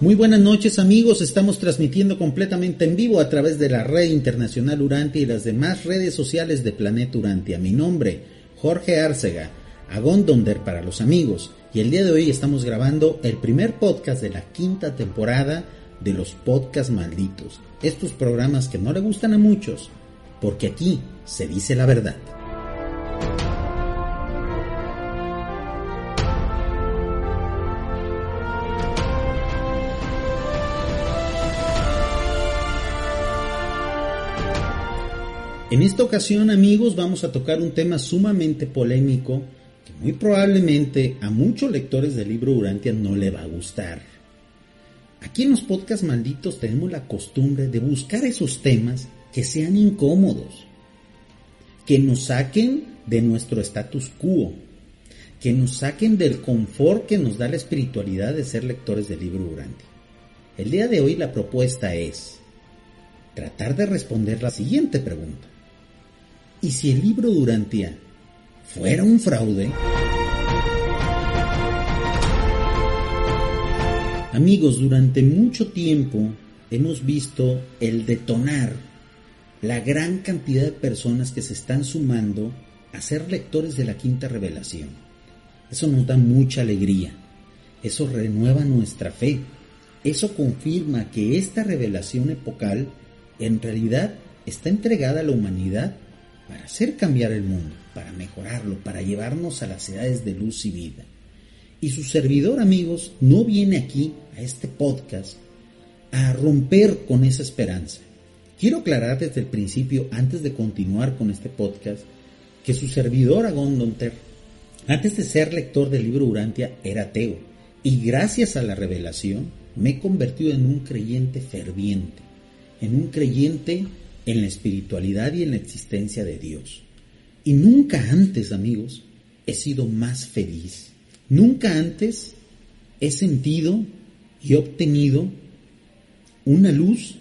Muy buenas noches amigos, estamos transmitiendo completamente en vivo a través de la red internacional Urantia y las demás redes sociales de Planeta Urantia. Mi nombre, Jorge Arcega, Agondonder para los amigos, y el día de hoy estamos grabando el primer podcast de la quinta temporada de los podcasts malditos. Estos programas que no le gustan a muchos, porque aquí se dice la verdad. En esta ocasión, amigos, vamos a tocar un tema sumamente polémico que muy probablemente a muchos lectores del libro Urantia no le va a gustar. Aquí en los podcasts malditos tenemos la costumbre de buscar esos temas que sean incómodos, que nos saquen de nuestro status quo, que nos saquen del confort que nos da la espiritualidad de ser lectores del libro Urantia. El día de hoy la propuesta es tratar de responder la siguiente pregunta. ¿Y si el libro Durantia fuera un fraude? Amigos, durante mucho tiempo hemos visto el detonar la gran cantidad de personas que se están sumando a ser lectores de la quinta revelación. Eso nos da mucha alegría, eso renueva nuestra fe, eso confirma que esta revelación epocal en realidad está entregada a la humanidad para hacer cambiar el mundo, para mejorarlo, para llevarnos a las edades de luz y vida. Y su servidor, amigos, no viene aquí, a este podcast, a romper con esa esperanza. Quiero aclarar desde el principio, antes de continuar con este podcast, que su servidor Agondonter, antes de ser lector del libro Urantia, era ateo. Y gracias a la revelación, me he convertido en un creyente ferviente, en un creyente en la espiritualidad y en la existencia de Dios. Y nunca antes, amigos, he sido más feliz. Nunca antes he sentido y obtenido una luz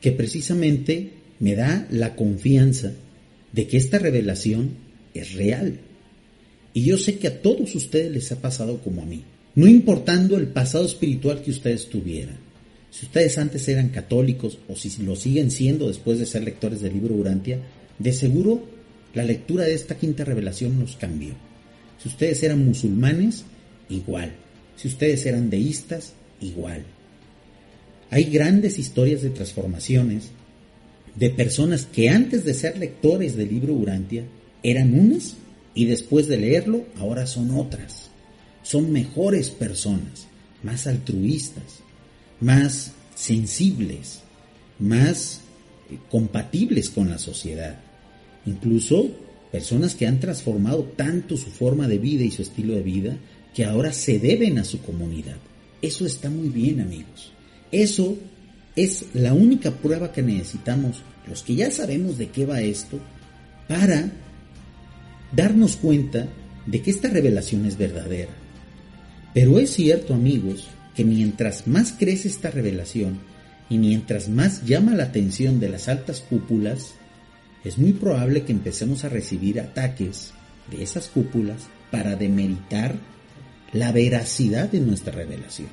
que precisamente me da la confianza de que esta revelación es real. Y yo sé que a todos ustedes les ha pasado como a mí, no importando el pasado espiritual que ustedes tuvieran. Si ustedes antes eran católicos o si lo siguen siendo después de ser lectores del libro Urantia, de seguro la lectura de esta quinta revelación nos cambió. Si ustedes eran musulmanes, igual. Si ustedes eran deístas, igual. Hay grandes historias de transformaciones de personas que antes de ser lectores del libro Urantia eran unas y después de leerlo ahora son otras. Son mejores personas, más altruistas, más sensibles, más eh, compatibles con la sociedad. Incluso personas que han transformado tanto su forma de vida y su estilo de vida que ahora se deben a su comunidad. Eso está muy bien amigos. Eso es la única prueba que necesitamos, los que ya sabemos de qué va esto, para darnos cuenta de que esta revelación es verdadera. Pero es cierto amigos que mientras más crece esta revelación y mientras más llama la atención de las altas cúpulas, es muy probable que empecemos a recibir ataques de esas cúpulas para demeritar la veracidad de nuestra revelación.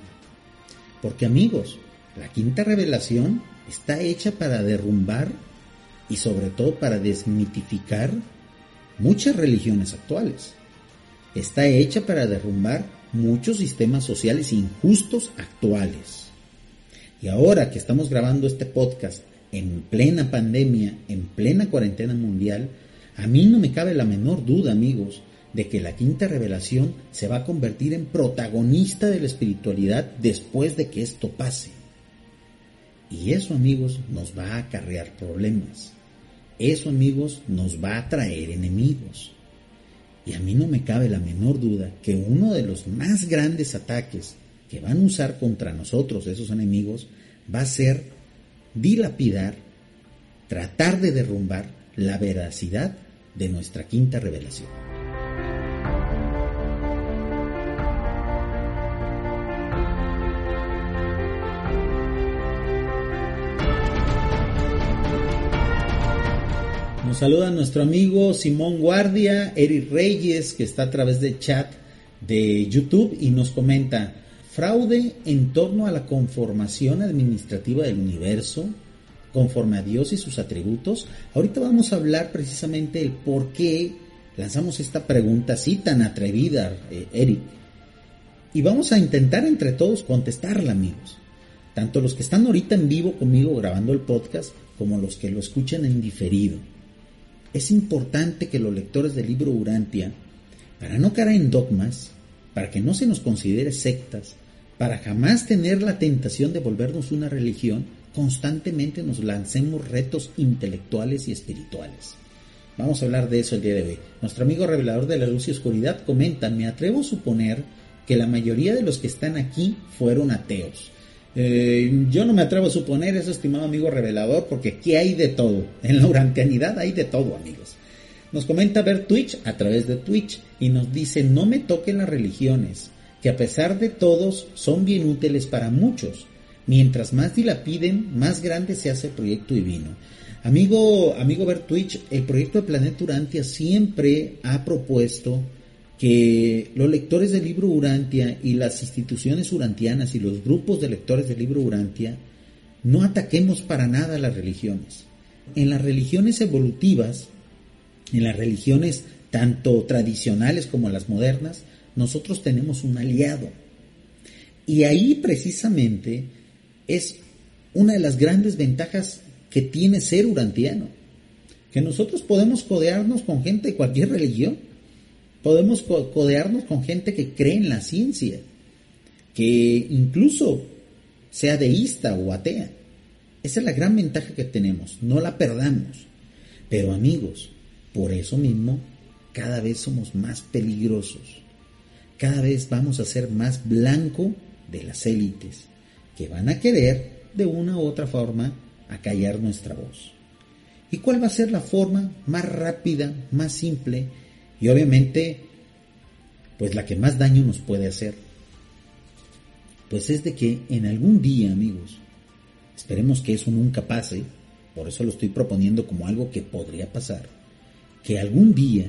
Porque amigos, la quinta revelación está hecha para derrumbar y sobre todo para desmitificar muchas religiones actuales. Está hecha para derrumbar muchos sistemas sociales injustos actuales. Y ahora que estamos grabando este podcast en plena pandemia, en plena cuarentena mundial, a mí no me cabe la menor duda, amigos, de que la quinta revelación se va a convertir en protagonista de la espiritualidad después de que esto pase. Y eso, amigos, nos va a acarrear problemas. Eso, amigos, nos va a traer enemigos. Y a mí no me cabe la menor duda que uno de los más grandes ataques que van a usar contra nosotros, esos enemigos, va a ser dilapidar, tratar de derrumbar la veracidad de nuestra quinta revelación. Nos saluda nuestro amigo Simón Guardia, Eric Reyes, que está a través del chat de YouTube y nos comenta, fraude en torno a la conformación administrativa del universo, conforme a Dios y sus atributos. Ahorita vamos a hablar precisamente el por qué lanzamos esta pregunta así tan atrevida, eh, Eric. Y vamos a intentar entre todos contestarla, amigos. Tanto los que están ahorita en vivo conmigo grabando el podcast, como los que lo escuchan en diferido. Es importante que los lectores del libro Urantia, para no caer en dogmas, para que no se nos considere sectas, para jamás tener la tentación de volvernos una religión, constantemente nos lancemos retos intelectuales y espirituales. Vamos a hablar de eso el día de hoy. Nuestro amigo revelador de la luz y oscuridad comenta, me atrevo a suponer que la mayoría de los que están aquí fueron ateos. Eh, yo no me atrevo a suponer eso, estimado amigo revelador, porque aquí hay de todo. En la urantianidad hay de todo, amigos. Nos comenta ver Twitch a través de Twitch y nos dice, no me toquen las religiones, que a pesar de todos son bien útiles para muchos. Mientras más dilapiden, más grande se hace el proyecto divino. Amigo, amigo Ver Twitch, el proyecto de Planeta Urantia siempre ha propuesto que los lectores del libro Urantia y las instituciones urantianas y los grupos de lectores del libro Urantia no ataquemos para nada las religiones. En las religiones evolutivas, en las religiones tanto tradicionales como las modernas, nosotros tenemos un aliado. Y ahí precisamente es una de las grandes ventajas que tiene ser urantiano, que nosotros podemos codearnos con gente de cualquier religión Podemos codearnos con gente que cree en la ciencia, que incluso sea deísta o atea. Esa es la gran ventaja que tenemos, no la perdamos. Pero amigos, por eso mismo, cada vez somos más peligrosos. Cada vez vamos a ser más blanco de las élites, que van a querer, de una u otra forma, acallar nuestra voz. ¿Y cuál va a ser la forma más rápida, más simple y obviamente, pues la que más daño nos puede hacer, pues es de que en algún día, amigos, esperemos que eso nunca pase, por eso lo estoy proponiendo como algo que podría pasar, que algún día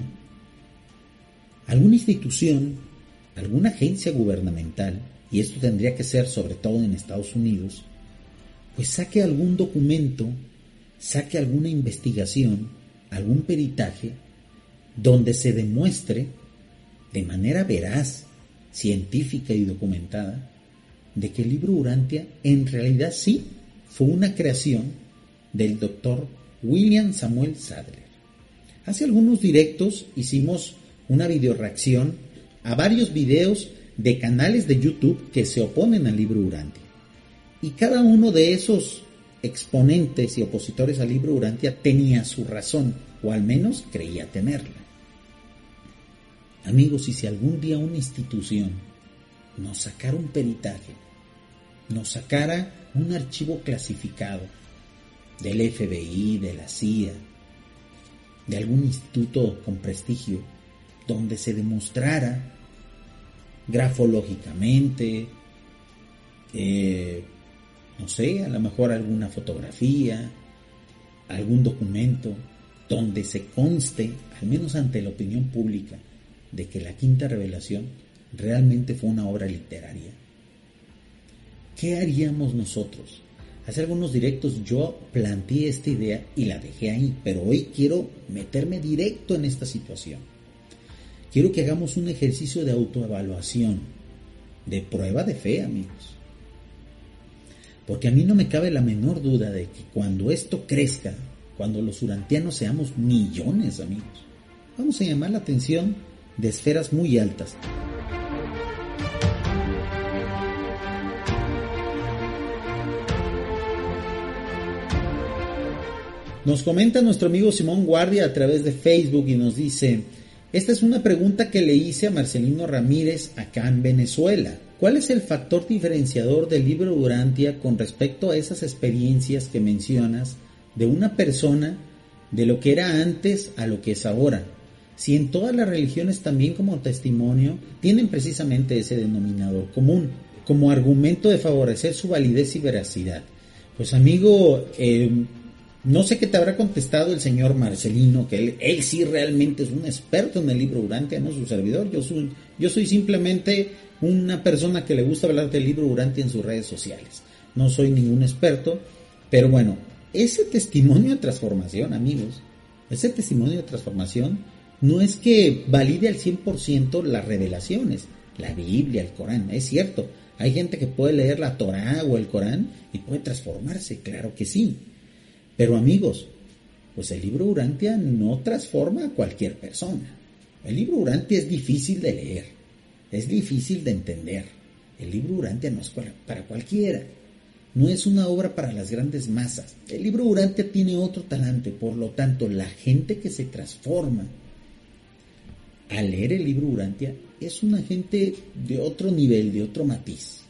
alguna institución, alguna agencia gubernamental, y esto tendría que ser sobre todo en Estados Unidos, pues saque algún documento, saque alguna investigación, algún peritaje donde se demuestre de manera veraz, científica y documentada, de que el libro Urantia en realidad sí fue una creación del doctor William Samuel Sadler. Hace algunos directos hicimos una videoreacción a varios videos de canales de YouTube que se oponen al libro Urantia. Y cada uno de esos exponentes y opositores al libro Urantia tenía su razón, o al menos creía tenerla. Amigos, y si algún día una institución nos sacara un peritaje, nos sacara un archivo clasificado del FBI, de la CIA, de algún instituto con prestigio, donde se demostrara grafológicamente, eh, no sé, a lo mejor alguna fotografía, algún documento, donde se conste, al menos ante la opinión pública, de que la quinta revelación realmente fue una obra literaria. ¿Qué haríamos nosotros? Hace algunos directos yo planteé esta idea y la dejé ahí, pero hoy quiero meterme directo en esta situación. Quiero que hagamos un ejercicio de autoevaluación, de prueba de fe, amigos. Porque a mí no me cabe la menor duda de que cuando esto crezca, cuando los urantianos seamos millones, amigos, vamos a llamar la atención de esferas muy altas. Nos comenta nuestro amigo Simón Guardia a través de Facebook y nos dice, esta es una pregunta que le hice a Marcelino Ramírez acá en Venezuela. ¿Cuál es el factor diferenciador del libro Durantia con respecto a esas experiencias que mencionas de una persona de lo que era antes a lo que es ahora? Si en todas las religiones también como testimonio tienen precisamente ese denominador común, como argumento de favorecer su validez y veracidad. Pues amigo, eh, no sé qué te habrá contestado el señor Marcelino, que él, sí realmente es un experto en el libro Durantia, no su servidor. Yo soy, yo soy simplemente una persona que le gusta hablar del libro Urantia en sus redes sociales. No soy ningún experto, pero bueno, ese testimonio de transformación, amigos, ese testimonio de transformación no es que valide al 100% las revelaciones, la Biblia, el Corán, es cierto. Hay gente que puede leer la Torá o el Corán y puede transformarse, claro que sí. Pero amigos, pues el libro Urantia no transforma a cualquier persona. El libro Urantia es difícil de leer es difícil de entender. El libro Urantia no es para cualquiera. No es una obra para las grandes masas. El libro Urantia tiene otro talante. Por lo tanto, la gente que se transforma al leer el libro Urantia es una gente de otro nivel, de otro matiz.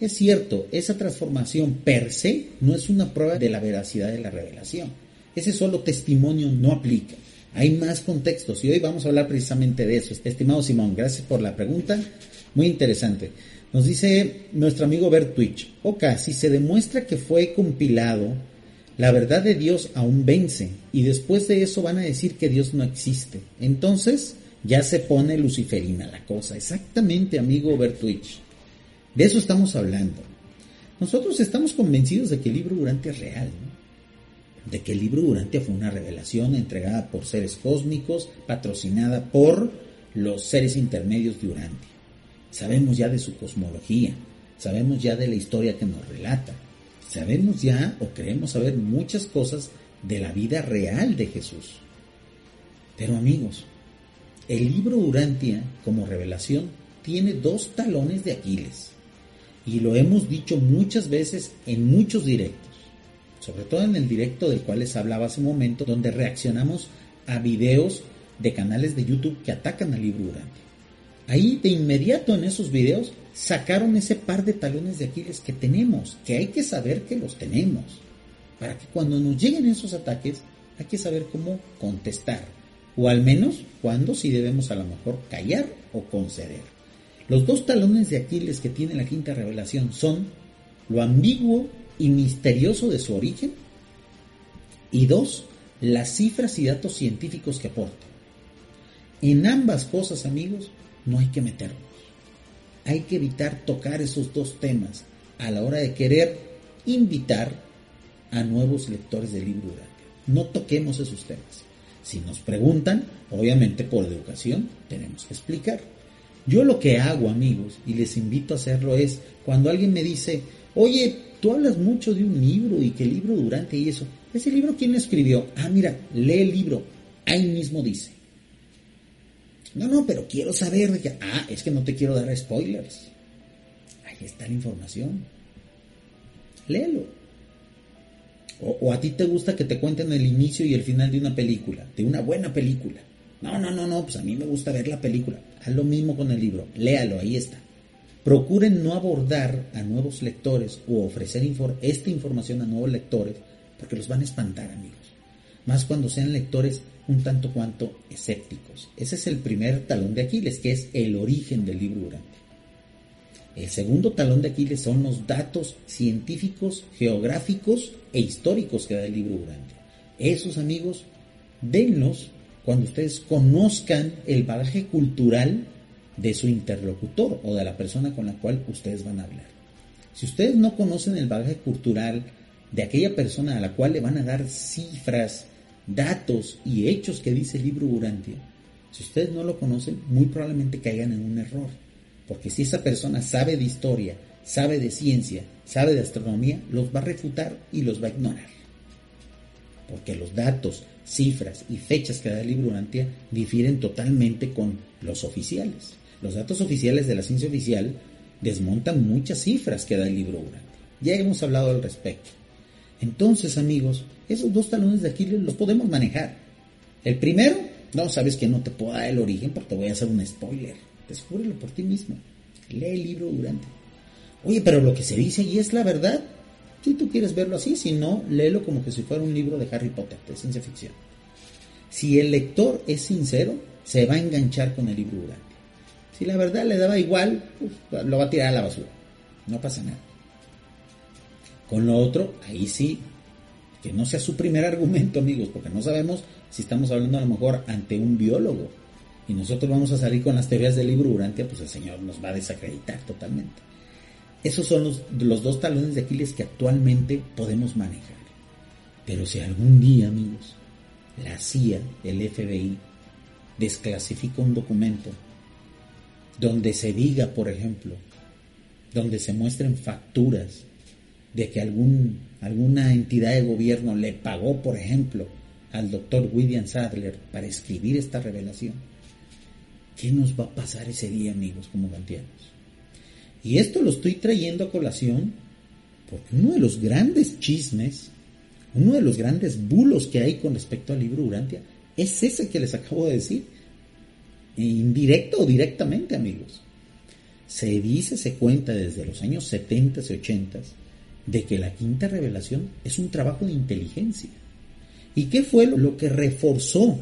Es cierto, esa transformación per se no es una prueba de la veracidad de la revelación. Ese solo testimonio no aplica. Hay más contextos y hoy vamos a hablar precisamente de eso. Estimado Simón, gracias por la pregunta. Muy interesante. Nos dice nuestro amigo Bert Twitch. Oka, si se demuestra que fue compilado, la verdad de Dios aún vence y después de eso van a decir que Dios no existe. Entonces ya se pone luciferina la cosa. Exactamente, amigo Bert Twitch. De eso estamos hablando. Nosotros estamos convencidos de que el libro Durante es real. de que el libro Durantia fue una revelación entregada por seres cósmicos, patrocinada por los seres intermedios de Urantia. Sabemos ya de su cosmología, sabemos ya de la historia que nos relata, sabemos ya o queremos saber muchas cosas de la vida real de Jesús. Pero amigos, el libro Durantia como revelación tiene dos talones de Aquiles. Y lo hemos dicho muchas veces en muchos directos. Sobre todo en el directo del cual les hablaba hace un momento, donde reaccionamos a videos de canales de YouTube que atacan al libro Urantia. Ahí de inmediato en esos videos sacaron ese par de talones de Aquiles que tenemos, que hay que saber que los tenemos, para que cuando nos lleguen esos ataques hay que saber cómo contestar, o al menos cuando si debemos a lo mejor callar o conceder. Los dos talones de Aquiles que tiene la quinta revelación son lo ambiguo y misterioso de su origen. Y dos, las cifras y datos científicos que aporta. En ambas cosas, amigos, no hay que meternos. Hay que evitar tocar esos dos temas a la hora de querer invitar a nuevos lectores del libro No toquemos esos temas. Si nos preguntan, obviamente por educación tenemos que explicar. Yo lo que hago, amigos, y les invito a hacerlo es, cuando alguien me dice, oye, tú hablas mucho de un libro y que el libro durante y eso. ¿Ese libro quién escribió? Ah, mira, lee el libro. Ahí mismo dice. No, no, pero quiero saber. De Ah, es que no te quiero dar spoilers. Ahí está la información. Léelo. O, a ti te gusta que te cuenten el inicio y el final de una película, de una buena película. No, no, no, no, pues a mí me gusta ver la película. Haz lo mismo con el libro. Léalo, ahí está. Procuren no abordar a nuevos lectores o ofrecer esta información a nuevos lectores porque los van a espantar, amigos. Más cuando sean lectores un tanto cuanto escépticos. Ese es el primer talón de Aquiles, que es el origen del libro Durante. El segundo talón de Aquiles son los datos científicos, geográficos e históricos que da el libro Durante. Esos amigos, denlos cuando ustedes conozcan el bagaje cultural de su interlocutor o de la persona con la cual ustedes van a hablar. Si ustedes no conocen el bagaje cultural de aquella persona a la cual le van a dar cifras, datos y hechos que dice el libro Urantia, si ustedes no lo conocen, muy probablemente caigan en un error. Porque si esa persona sabe de historia, sabe de ciencia, sabe de astronomía, los va a refutar y los va a ignorar. Porque los datos, cifras y fechas que da el libro Urantia difieren totalmente con los oficiales. Los datos oficiales de la ciencia oficial desmontan muchas cifras que da el libro Urantia. Ya hemos hablado al respecto. Entonces, amigos, esos dos talones de Aquiles los podemos manejar. El primero, no sabes que no te puedo dar el origen porque voy a hacer un spoiler. Descúbrelo por ti mismo. Lee el libro Urantia. Oye, pero lo que se dice allí es la verdad. Si tú quieres verlo así, si no, léelo como que si fuera un libro de Harry Potter, de ciencia ficción. Si el lector es sincero, se va a enganchar con el libro Urantia. Si la verdad le daba igual, lo va a tirar a la basura. No pasa nada. Con lo otro, ahí sí, que no sea su primer argumento, amigos, porque no sabemos si estamos hablando a lo mejor ante un biólogo y nosotros vamos a salir con las teorías del libro Urantia, pues el Señor nos va a desacreditar totalmente. Esos son los, los dos talones de Aquiles que actualmente podemos manejar. Pero si algún día, amigos, la CIA, el FBI, desclasifica un documento donde se diga, por ejemplo, donde se muestren facturas de que algún, alguna entidad de gobierno le pagó, por ejemplo, al doctor William Sadler para escribir esta revelación. ¿Qué nos va a pasar ese día, amigos, como gantianos? Y esto lo estoy trayendo a colación porque uno de los grandes chismes, uno de los grandes bulos que hay con respecto al libro Urantia, es ese que les acabo de decir. Indirecto o directamente, amigos. Se dice, se cuenta desde los años 70 y 80 de que la quinta revelación es un trabajo de inteligencia. ¿Y qué fue lo que reforzó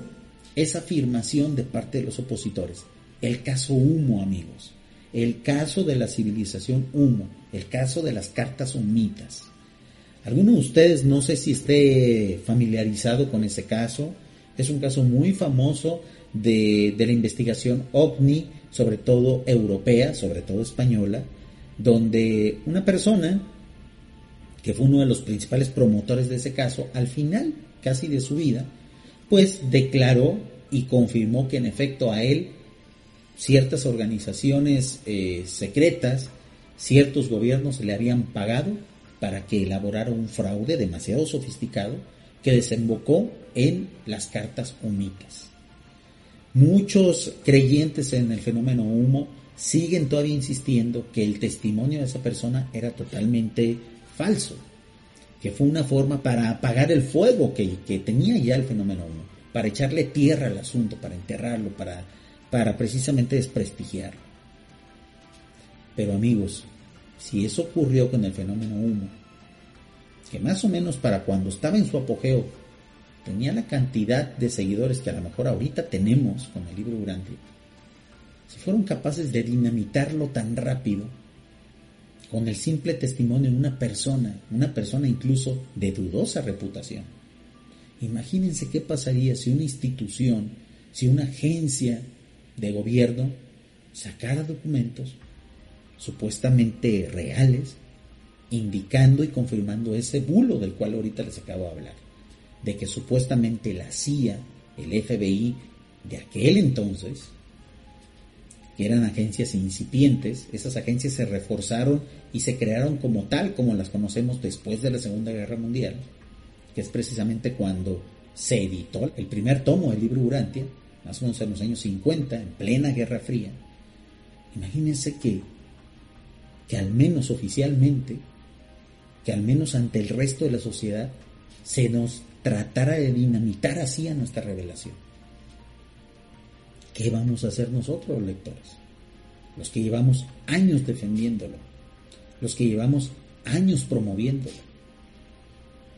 esa afirmación de parte de los opositores? El caso Humo, amigos. El caso de la civilización Humo. El caso de las cartas humitas. Alguno de ustedes no sé si esté familiarizado con ese caso. Es un caso muy famoso de, de la investigación OVNI, sobre todo europea, sobre todo española, donde una persona que fue uno de los principales promotores de ese caso, al final casi de su vida, pues declaró y confirmó que en efecto a él ciertas organizaciones eh, secretas, ciertos gobiernos le habían pagado para que elaborara un fraude demasiado sofisticado que desembocó en las cartas humitas. Muchos creyentes en el fenómeno humo siguen todavía insistiendo que el testimonio de esa persona era totalmente falso, que fue una forma para apagar el fuego que, tenía ya el fenómeno 1, para echarle tierra al asunto, para enterrarlo, para, para precisamente desprestigiarlo. Pero amigos, si eso ocurrió con el fenómeno 1, que más o menos para cuando estaba en su apogeo tenía la cantidad de seguidores que a lo mejor ahorita tenemos con el libro Durante, si fueron capaces de dinamitarlo tan rápido, con el simple testimonio de una persona, una persona incluso de dudosa reputación. Imagínense qué pasaría si una institución, si una agencia de gobierno sacara documentos supuestamente reales, indicando y confirmando ese bulo del cual ahorita les acabo de hablar, de que supuestamente la CIA, el FBI de aquel entonces, que eran agencias incipientes, esas agencias se reforzaron y se crearon como tal, como las conocemos después de la Segunda Guerra Mundial, que es precisamente cuando se editó el primer tomo del libro Urantia, más o menos en los años 50, en plena Guerra Fría. Imagínense que, que al menos oficialmente, que al menos ante el resto de la sociedad, se nos tratara de dinamitar así a nuestra revelación. ¿Qué vamos a hacer nosotros, lectores? Los que llevamos años defendiéndolo, los que llevamos años promoviéndolo.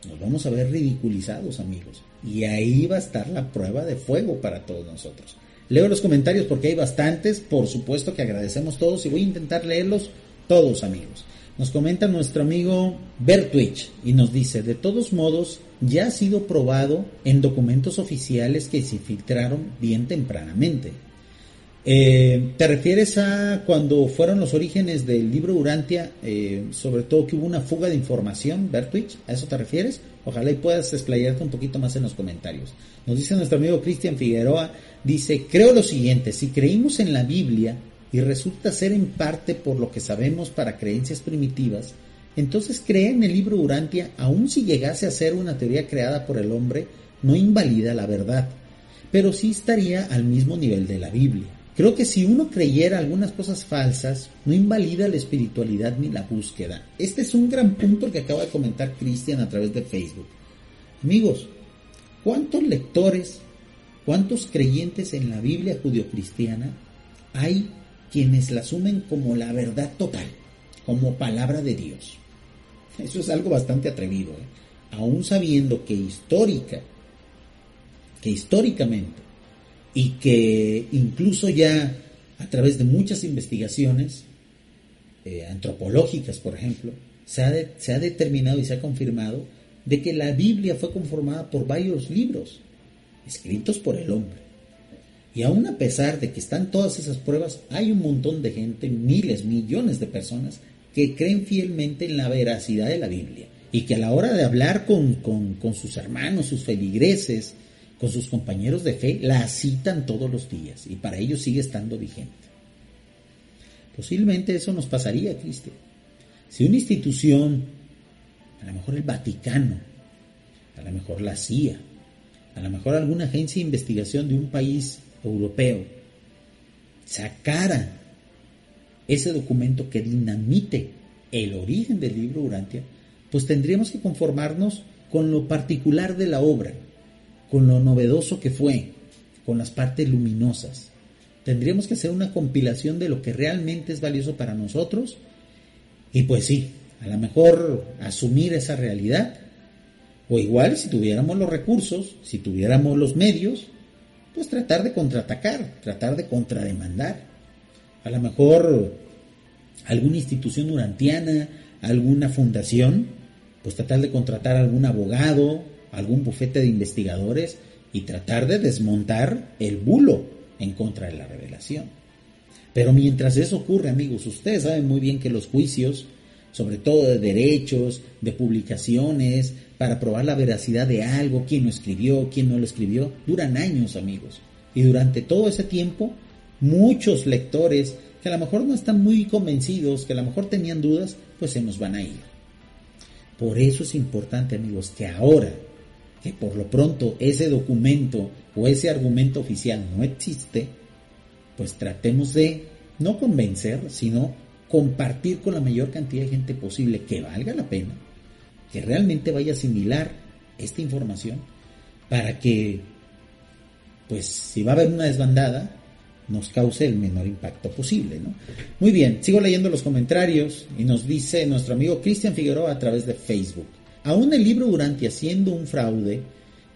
Nos vamos a ver ridiculizados, amigos. Y ahí va a estar la prueba de fuego para todos nosotros. Leo los comentarios porque hay bastantes, por supuesto que agradecemos todos y voy a intentar leerlos todos, amigos. Nos comenta nuestro amigo Bertwich y nos dice, de todos modos, ya ha sido probado en documentos oficiales que se filtraron bien tempranamente. Eh, ¿Te refieres a cuando fueron los orígenes del libro Urantia, eh, sobre todo que hubo una fuga de información, Bertwich? ¿A eso te refieres? Ojalá y puedas explayarte un poquito más en los comentarios. Nos dice nuestro amigo Cristian Figueroa, dice, creo lo siguiente, si creímos en la Biblia y resulta ser en parte por lo que sabemos para creencias primitivas, entonces creer en el libro Urantia, aun si llegase a ser una teoría creada por el hombre, no invalida la verdad, pero sí estaría al mismo nivel de la Biblia. Creo que si uno creyera algunas cosas falsas, no invalida la espiritualidad ni la búsqueda. Este es un gran punto que acaba de comentar Cristian a través de Facebook. Amigos, ¿cuántos lectores, cuántos creyentes en la Biblia judio-cristiana hay quienes la asumen como la verdad total, como palabra de Dios. Eso es algo bastante atrevido, ¿eh? aún sabiendo que histórica, que históricamente, y que incluso ya a través de muchas investigaciones eh, antropológicas, por ejemplo, se ha, se ha determinado y se ha confirmado de que la Biblia fue conformada por varios libros escritos por el hombre. Y aún a pesar de que están todas esas pruebas, hay un montón de gente, miles, millones de personas, que creen fielmente en la veracidad de la Biblia. Y que a la hora de hablar con, con sus hermanos, sus feligreses, con sus compañeros de fe, la citan todos los días. Y para ellos sigue estando vigente. Posiblemente eso nos pasaría, Cristian. Si una institución, a lo mejor el Vaticano, a lo mejor la CIA, a lo mejor alguna agencia de investigación de un país europeo sacara ese documento que dinamite el origen del libro Urantia, pues tendríamos que conformarnos con lo particular de la obra, con lo novedoso que fue, con las partes luminosas. Tendríamos que hacer una compilación de lo que realmente es valioso para nosotros y pues sí, a lo mejor asumir esa realidad o igual si tuviéramos los recursos, si tuviéramos los medios, pues tratar de contraatacar, tratar de contrademandar. A lo mejor alguna institución urantiana, alguna fundación, pues tratar de contratar a algún abogado, algún bufete de investigadores y tratar de desmontar el bulo en contra de la revelación. Pero mientras eso ocurre, amigos, ustedes saben muy bien que los juicios, sobre todo de derechos, de publicaciones, para probar la veracidad de algo, quién lo escribió, quién no lo escribió, duran años, amigos. Y durante todo ese tiempo, muchos lectores que a lo mejor no están muy convencidos, que a lo mejor tenían dudas, pues se nos van a ir. Por eso es importante, amigos, que ahora, que por lo pronto ese documento o ese argumento oficial no existe, pues tratemos de no convencer, sino compartir con la mayor cantidad de gente posible que valga la pena que realmente vaya a asimilar esta información para que, pues, si va a haber una desbandada, nos cause el menor impacto posible, ¿no? Muy bien, sigo leyendo los comentarios y nos dice nuestro amigo Cristian Figueroa a través de Facebook. Aún el libro Durante haciendo un fraude,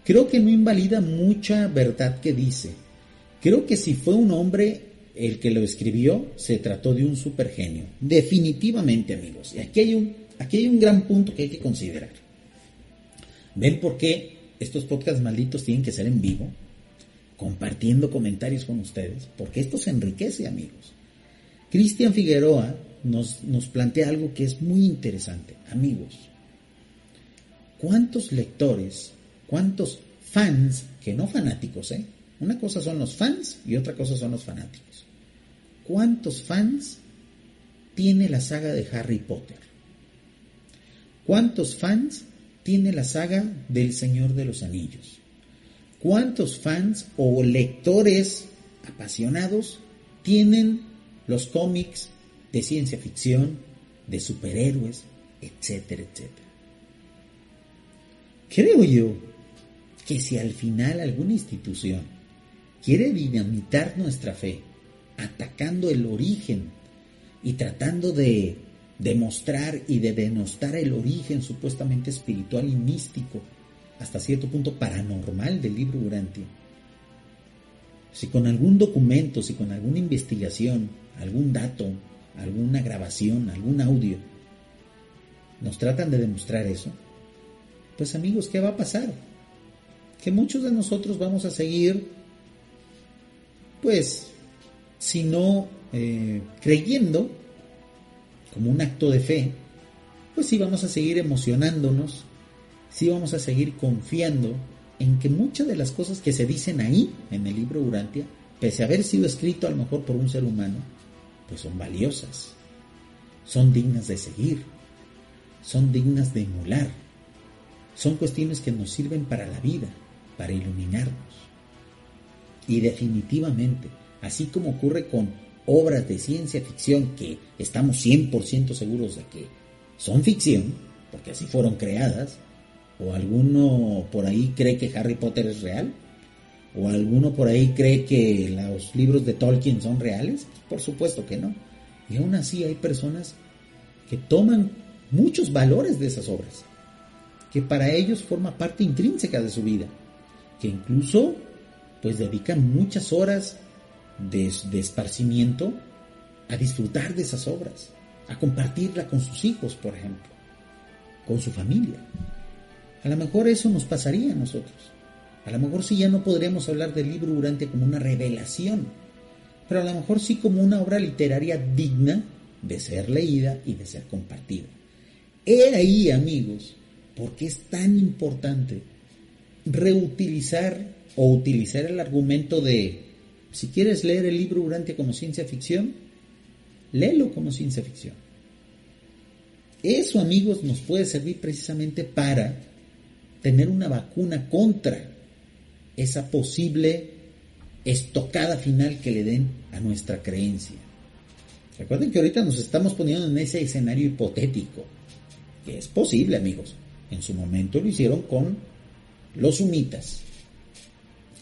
creo que no invalida mucha verdad que dice. Creo que si fue un hombre el que lo escribió, se trató de un supergenio. Definitivamente, amigos. Y aquí hay un Aquí hay un gran punto que hay que considerar. ¿Ven por qué estos podcasts malditos tienen que ser en vivo? Compartiendo comentarios con ustedes, porque esto se enriquece, amigos. Cristian Figueroa nos, nos plantea algo que es muy interesante. Amigos, ¿cuántos lectores, cuántos fans, que no fanáticos, eh? Una cosa son los fans y otra cosa son los fanáticos. ¿Cuántos fans tiene la saga de Harry Potter? ¿Cuántos fans tiene la saga del Señor de los Anillos? ¿Cuántos fans o lectores apasionados tienen los cómics de ciencia ficción, de superhéroes, etcétera, etcétera? Creo yo que si al final alguna institución quiere dinamitar nuestra fe, atacando el origen y tratando de demostrar y de denostar el origen supuestamente espiritual y místico, hasta cierto punto paranormal del libro Urantia. Si con algún documento, si con alguna investigación, algún dato, alguna grabación, algún audio, nos tratan de demostrar eso, pues amigos, ¿qué va a pasar? Que muchos de nosotros vamos a seguir, pues, si no eh, creyendo, como un acto de fe, pues sí vamos a seguir emocionándonos, sí vamos a seguir confiando en que muchas de las cosas que se dicen ahí en el libro Urantia, pese a haber sido escrito a lo mejor por un ser humano, pues son valiosas, son dignas de seguir, son dignas de emular, son cuestiones que nos sirven para la vida, para iluminarnos. Y definitivamente, así como ocurre con obras de ciencia ficción que estamos 100% seguros de que son ficción, porque así fueron creadas, o alguno por ahí cree que Harry Potter es real, ¿O alguno por ahí cree que los libros de Tolkien son reales? Por supuesto que no. Y aún así hay personas que toman muchos valores de esas obras, que para ellos forma parte intrínseca de su vida, que incluso pues dedican muchas horas de, esparcimiento a disfrutar de esas obras, a compartirla con sus hijos, por ejemplo, con su familia. A lo mejor eso nos pasaría a nosotros. A lo mejor sí ya no podríamos hablar del libro Durante como una revelación, pero a lo mejor sí como una obra literaria digna de ser leída y de ser compartida. He ahí, amigos, porque es tan importante reutilizar o utilizar el argumento de, si quieres leer el libro Urantia como ciencia ficción, léelo como ciencia ficción. Eso, amigos, nos puede servir precisamente para tener una vacuna contra esa posible estocada final que le den a nuestra creencia. Recuerden que ahorita nos estamos poniendo en ese escenario hipotético, que es posible, amigos. En su momento lo hicieron con los sumitas.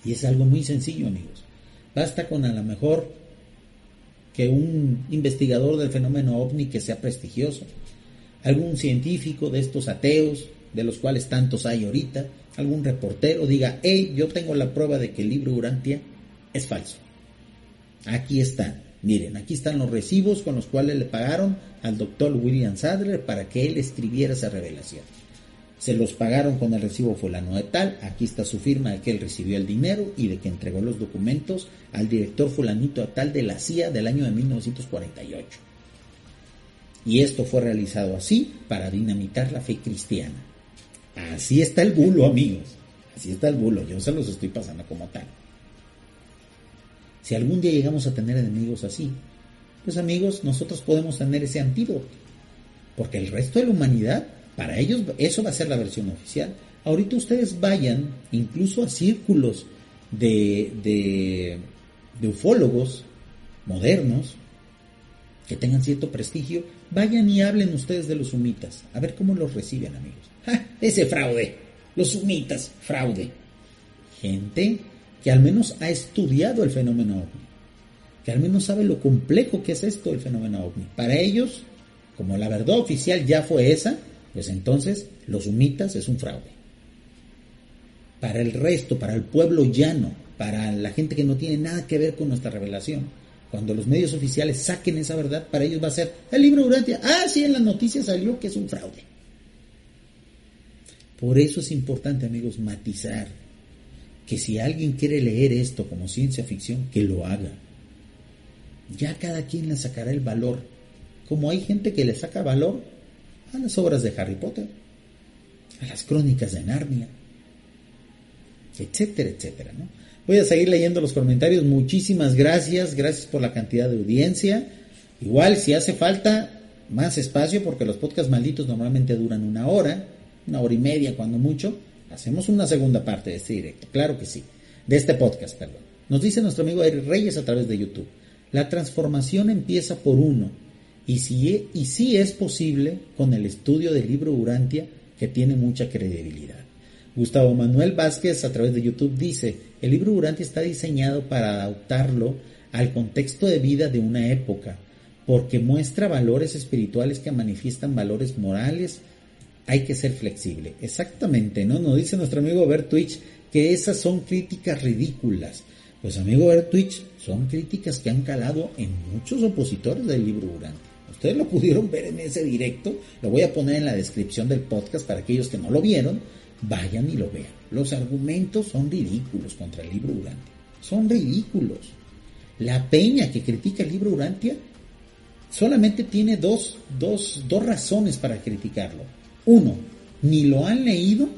Y es algo muy sencillo, amigos. Basta con a lo mejor que un investigador del fenómeno ovni que sea prestigioso, algún científico de estos ateos, de los cuales tantos hay ahorita, algún reportero diga, hey, yo tengo la prueba de que el libro Urantia es falso. Aquí está. Miren, aquí están los recibos con los cuales le pagaron al doctor William Sadler para que él escribiera esa revelación. Se los pagaron con el recibo fulano de tal, aquí está su firma de que él recibió el dinero y de que entregó los documentos al director fulanito de tal de la CIA del año de 1948. Y esto fue realizado así para dinamitar la fe cristiana. Así está el bulo, amigos. Así está el bulo. Yo se los estoy pasando como tal. Si algún día llegamos a tener enemigos así, pues amigos, nosotros podemos tener ese antídoto. Porque el resto de la humanidad, para ellos, eso va a ser la versión oficial. Ahorita ustedes vayan incluso a círculos de, de, ufólogos modernos que tengan cierto prestigio, vayan y hablen ustedes de los sumitas, a ver cómo los reciben amigos. Ese fraude, los sumitas, fraude. Gente que al menos ha estudiado el fenómeno ovni, que al menos sabe lo complejo que es esto el fenómeno ovni. Para ellos, como la verdad oficial ya fue esa, pues entonces los humitas es un fraude. Para el resto, para el pueblo llano, para la gente que no tiene nada que ver con nuestra revelación, cuando los medios oficiales saquen esa verdad, para ellos va a ser el libro Urantia. Ah, sí, en las noticias salió que es un fraude. Por eso es importante, amigos, matizar que si alguien quiere leer esto como ciencia ficción, que lo haga. Ya cada quien le sacará el valor, como hay gente que le saca valor a las obras de Harry Potter, a las crónicas de Narnia, etcétera, etcétera, ¿no? Voy a seguir leyendo los comentarios. Muchísimas gracias, gracias por la cantidad de audiencia. Igual, si hace falta más espacio, porque los podcasts malditos normalmente duran una hora, una hora y media cuando mucho, Hacemos una segunda parte de este directo, claro que sí, de este podcast, perdón. Nos dice nuestro amigo Eric Reyes a través de YouTube. La transformación empieza por uno, y sí, y es posible con el estudio del libro Urantia, que tiene mucha credibilidad. Gustavo Manuel Vázquez a través de YouTube dice, el libro Urantia está diseñado para adaptarlo al contexto de vida de una época, porque muestra valores espirituales que manifiestan valores morales, hay que ser flexible. Exactamente, ¿no? Nos dice nuestro amigo Bert Twitch que esas son críticas ridículas. Pues amigo Bert Twitch, son críticas que han calado en muchos opositores del libro Durante. Ustedes lo pudieron ver en ese directo, lo voy a poner en la descripción del podcast para aquellos que no lo vieron, vayan y lo vean. Los argumentos son ridículos contra el libro Urantia. Son ridículos. La peña que critica el libro Urantia solamente tiene dos, dos, dos razones para criticarlo uno, ni lo han leído,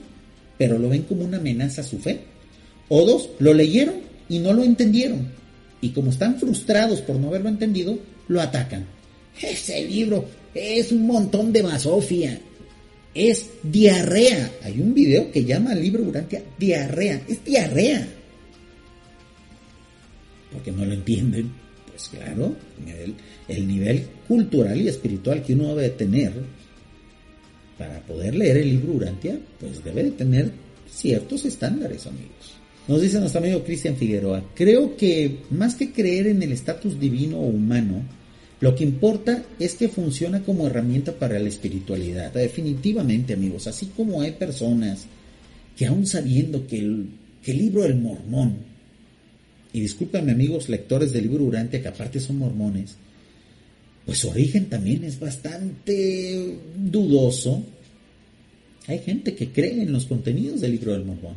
pero lo ven como una amenaza a su fe. O dos, lo leyeron y no lo entendieron. Y como están frustrados por no haberlo entendido, lo atacan. Ese libro es un montón de basofia. Es diarrea. Hay un video que llama al libro Urantia diarrea. Es diarrea. Porque no lo entienden. Pues claro, el, el nivel cultural y espiritual que uno debe tener para poder leer el libro Urantia, pues debe de tener ciertos estándares, amigos. Nos dice nuestro amigo Cristian Figueroa, creo que más que creer en el estatus divino o humano, lo que importa es que funciona como herramienta para la espiritualidad. Definitivamente, amigos, así como hay personas que aún sabiendo que el, libro del mormón, y discúlpenme amigos lectores del libro Durante, que aparte son mormones, pues su origen también es bastante dudoso. Hay gente que cree en los contenidos del libro del mormón.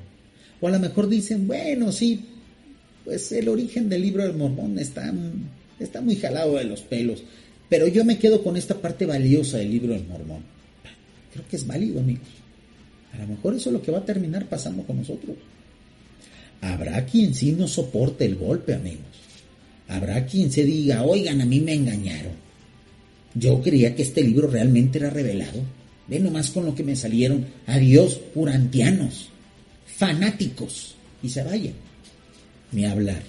O a lo mejor dicen, bueno, sí, pues el origen del libro del mormón está está muy jalado de los pelos. Pero yo me quedo con esta parte valiosa del libro del mormón. Creo que es válido, amigos. A lo mejor eso es lo que va a terminar pasando con nosotros. Habrá quien sí no soporte el golpe, amigos. Habrá quien se diga, oigan, a mí me engañaron. Yo creía que este libro realmente era revelado. Ve nomás con lo que me salieron. Adiós, urantianos, fanáticos. Y se vayan. Ni hablar.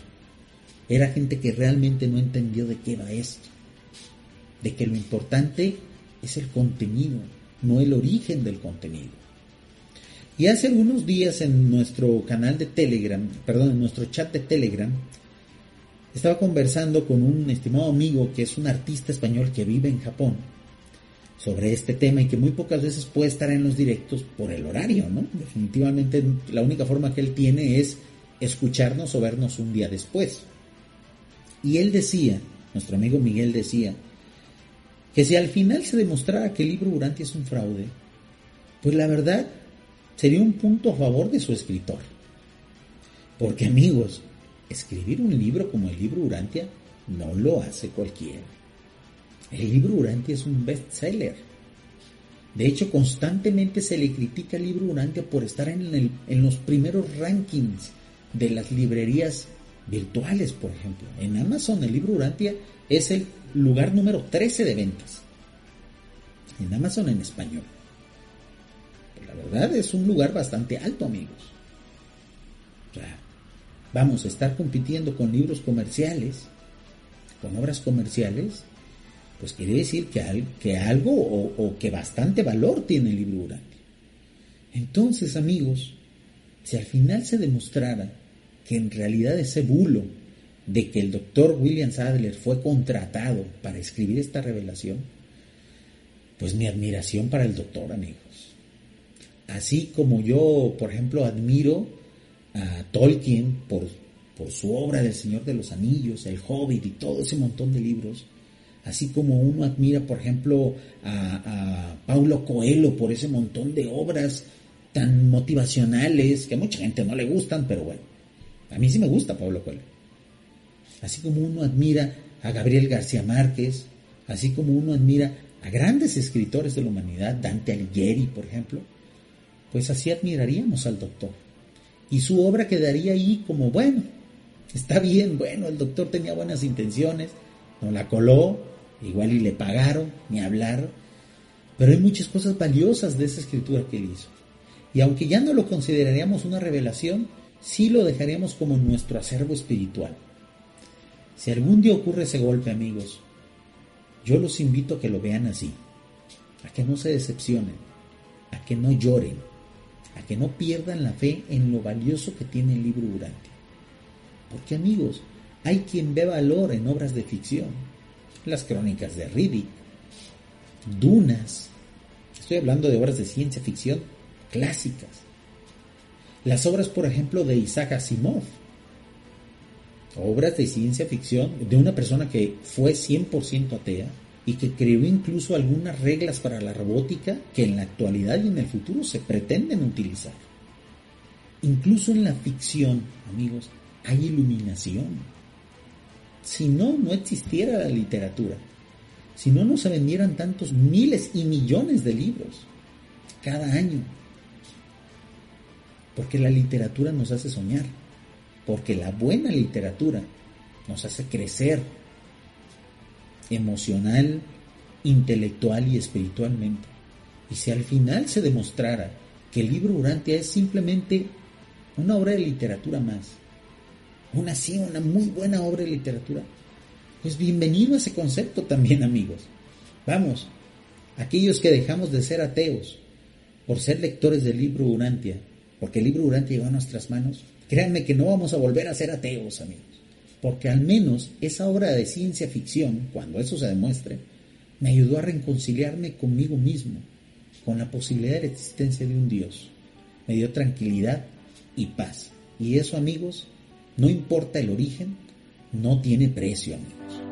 Era gente que realmente no entendió de qué va esto. De que lo importante es el contenido, no el origen del contenido. Y hace algunos días en nuestro canal de Telegram, perdón, en nuestro chat de Telegram, estaba conversando con un estimado amigo que es un artista español que vive en Japón sobre este tema y que muy pocas veces puede estar en los directos por el horario, ¿no? Definitivamente la única forma que él tiene es escucharnos o vernos un día después. Y él decía, nuestro amigo Miguel decía, que si al final se demostrara que el libro Urantia es un fraude, pues la verdad sería un punto a favor de su escritor. Porque amigos, escribir un libro como el libro Urantia no lo hace cualquiera. El libro Urantia es un bestseller. De hecho, constantemente se le critica al libro Urantia por estar en, en los primeros rankings de las librerías virtuales, por ejemplo. En Amazon el libro Urantia es el lugar número 13 de ventas. En Amazon en español. la verdad es un lugar bastante alto, amigos. vamos a estar compitiendo con libros comerciales, con obras comerciales, pues quiere decir que, algo o, o, que bastante valor tiene el libro Urantia. Entonces, amigos, si al final se demostrara en realidad ese bulo de que el doctor William Sadler fue contratado para escribir esta revelación, pues mi admiración para el doctor, amigos. Así como yo, por ejemplo, admiro a Tolkien por, por su obra del Señor de los Anillos, El Hobbit y todo ese montón de libros, así como uno admira, por ejemplo, a, a Paulo Coelho por ese montón de obras tan motivacionales que a mucha gente no le gustan, pero bueno, a mí sí me gusta Pablo Coelho. Así como uno admira a Gabriel García Márquez, así como uno admira a grandes escritores de la humanidad, Dante Alighieri, por ejemplo, pues así admiraríamos al doctor. Y su obra quedaría ahí como, bueno, está bien, bueno, el doctor tenía buenas intenciones, no la coló, igual y le pagaron, ni hablar, pero hay muchas cosas valiosas de esa escritura que él hizo. Y aunque ya no lo consideraríamos una revelación, sí lo dejaríamos como nuestro acervo espiritual. Si algún día ocurre ese golpe, amigos, yo los invito a que lo vean así, a que no se decepcionen, a que no lloren, a que no pierdan la fe en lo valioso que tiene el libro Durante. Porque amigos, hay quien ve valor en obras de ficción, las crónicas de Riddick, Dunas, estoy hablando de obras de ciencia ficción clásicas, las obras, por ejemplo, de Isaac Asimov, obras de ciencia ficción de una persona que fue 100% atea y que creó incluso algunas reglas para la robótica que en la actualidad y en el futuro se pretenden utilizar. Incluso en la ficción, amigos, hay iluminación. Si no, no existiera la literatura. Si no, no se vendieran tantos miles y millones de libros cada año. Porque la literatura nos hace soñar. Porque la buena literatura nos hace crecer emocional, intelectual y espiritualmente. Y si al final se demostrara que el libro Urantia es simplemente una obra de literatura más, una sí, una muy buena obra de literatura, pues bienvenido a ese concepto también, amigos. Vamos, aquellos que dejamos de ser ateos por ser lectores del libro Urantia, porque el libro Durante llegó a nuestras manos, créanme que no vamos a volver a ser ateos, amigos. Porque al menos esa obra de ciencia ficción, cuando eso se demuestre, me ayudó a reconciliarme conmigo mismo, con la posibilidad de la existencia de un Dios. Me dio tranquilidad y paz. Y eso, amigos, no importa el origen, no tiene precio, amigos.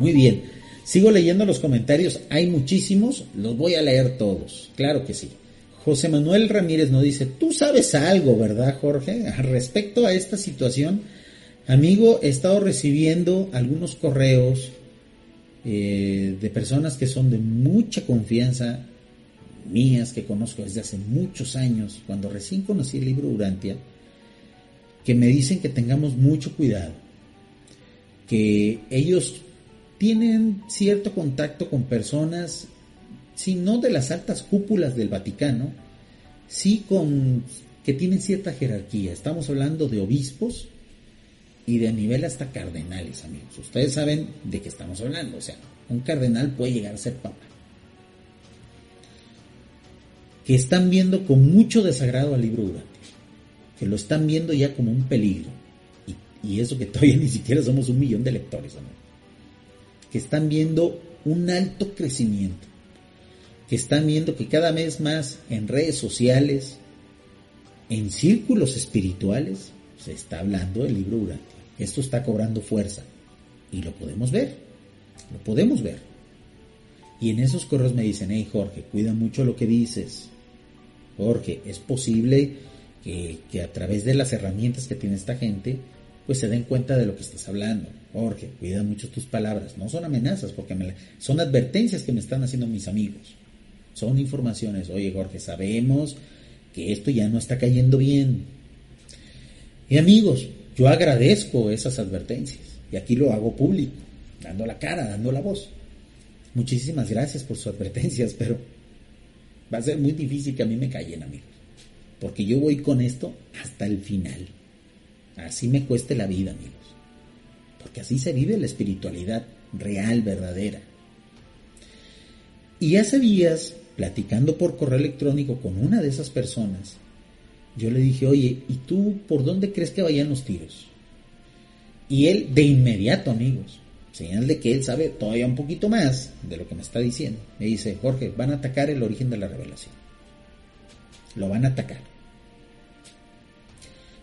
Muy bien, sigo leyendo los comentarios, hay muchísimos, los voy a leer todos, claro que sí. José Manuel Ramírez nos dice, tú sabes algo, ¿verdad, Jorge? Respecto a esta situación, amigo, he estado recibiendo algunos correos eh, de personas que son de mucha confianza, mías, que conozco desde hace muchos años, cuando recién conocí el libro Urantia, que me dicen que tengamos mucho cuidado, que ellos tienen cierto contacto con personas, si no de las altas cúpulas del Vaticano, sí con que tienen cierta jerarquía. Estamos hablando de obispos y de nivel hasta cardenales, amigos. Ustedes saben de qué estamos hablando. O sea, un cardenal puede llegar a ser papa. Que están viendo con mucho desagrado al libro Durante. Que lo están viendo ya como un peligro. Y, y eso que todavía ni siquiera somos un millón de lectores, amigos que están viendo un alto crecimiento, que están viendo que cada vez más en redes sociales, en círculos espirituales, se está hablando del libro Urantia. Esto está cobrando fuerza y lo podemos ver, lo podemos ver. Y en esos correos me dicen, hey Jorge, cuida mucho lo que dices. Jorge, es posible que, que a través de las herramientas que tiene esta gente, pues se den cuenta de lo que estás hablando. Jorge, cuida mucho tus palabras. No son amenazas, porque me, son advertencias que me están haciendo mis amigos. Son informaciones. Oye, Jorge, sabemos que esto ya no está cayendo bien. Y amigos, yo agradezco esas advertencias. Y aquí lo hago público, dando la cara, dando la voz. Muchísimas gracias por sus advertencias, pero va a ser muy difícil que a mí me callen, amigos. Porque yo voy con esto hasta el final. Así me cueste la vida, amigos. Porque así se vive la espiritualidad real, verdadera. Y hace días, platicando por correo electrónico con una de esas personas, yo le dije, oye, ¿y tú por dónde crees que vayan los tiros? Y él, de inmediato, amigos, señal de que él sabe todavía un poquito más de lo que me está diciendo, me dice, Jorge, van a atacar el origen de la revelación. Lo van a atacar.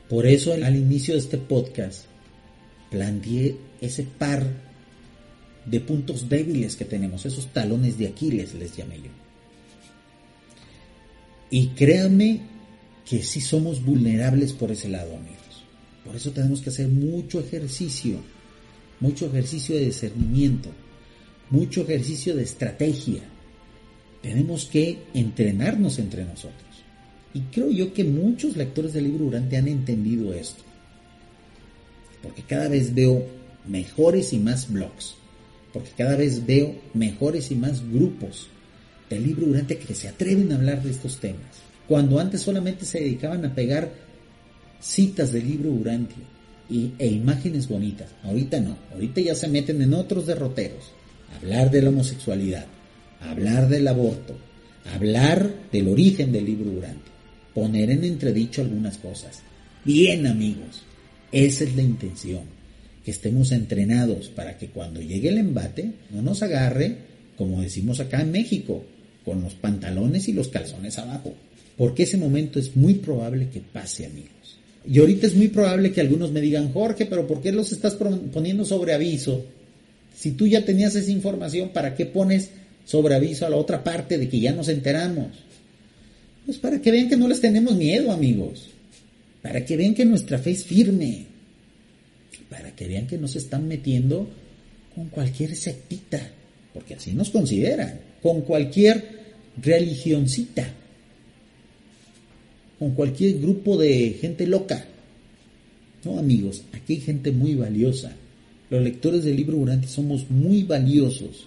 Por eso al inicio de este podcast planteé ese par de puntos débiles que tenemos, esos talones de Aquiles les llamé yo. Y créanme que sí somos vulnerables por ese lado, amigos. Por eso tenemos que hacer mucho ejercicio, mucho ejercicio de discernimiento, mucho ejercicio de estrategia. Tenemos que entrenarnos entre nosotros. Y creo yo que muchos lectores del libro Durante han entendido esto. Porque cada vez veo mejores y más blogs. Porque cada vez veo mejores y más grupos del libro Durante que se atreven a hablar de estos temas. Cuando antes solamente se dedicaban a pegar citas del libro Durante y, e imágenes bonitas. Ahorita no. Ahorita ya se meten en otros derroteros. Hablar de la homosexualidad. Hablar del aborto. Hablar del origen del libro Durante poner en entredicho algunas cosas. Bien amigos, esa es la intención, que estemos entrenados para que cuando llegue el embate no nos agarre, como decimos acá en México, con los pantalones y los calzones abajo, porque ese momento es muy probable que pase amigos. Y ahorita es muy probable que algunos me digan, Jorge, pero ¿por qué los estás poniendo sobre aviso? Si tú ya tenías esa información, ¿para qué pones sobre aviso a la otra parte de que ya nos enteramos? Pues para que vean que no les tenemos miedo, amigos. Para que vean que nuestra fe es firme. Para que vean que no se están metiendo con cualquier sectita. Porque así nos consideran. Con cualquier religioncita. Con cualquier grupo de gente loca. No, amigos, aquí hay gente muy valiosa. Los lectores del libro Durante somos muy valiosos.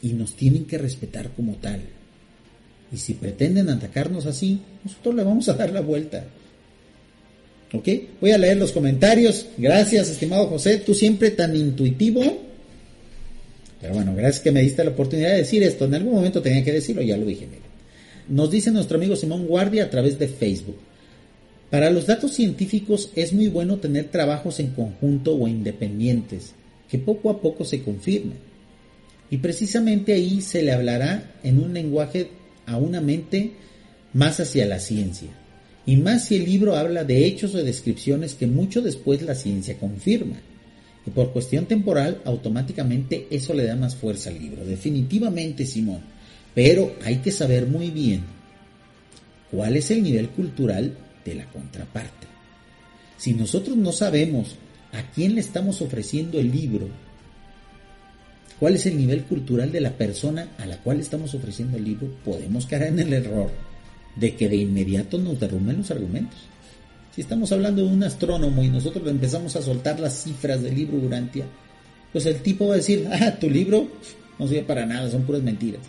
Y nos tienen que respetar como tal. Y si pretenden atacarnos así, nosotros le vamos a dar la vuelta. ¿Ok? Voy a leer los comentarios. Gracias, estimado José. Tú siempre tan intuitivo. Pero bueno, gracias que me diste la oportunidad de decir esto. En algún momento tenía que decirlo, ya lo dije. Mira. Nos dice nuestro amigo Simón Guardia a través de Facebook. Para los datos científicos es muy bueno tener trabajos en conjunto o independientes, que poco a poco se confirmen. Y precisamente ahí se le hablará en un lenguaje a una mente más hacia la ciencia. Y más si el libro habla de hechos o descripciones que mucho después la ciencia confirma. Y por cuestión temporal, automáticamente eso le da más fuerza al libro. Definitivamente, Simón. Pero hay que saber muy bien cuál es el nivel cultural de la contraparte. Si nosotros no sabemos a quién le estamos ofreciendo el libro, cuál es el nivel cultural de la persona a la cual estamos ofreciendo el libro, podemos caer en el error de que de inmediato nos derrumben los argumentos. Si estamos hablando de un astrónomo y nosotros empezamos a soltar las cifras del libro Urantia, pues el tipo va a decir, ah, tu libro no sirve para nada, son puras mentiras.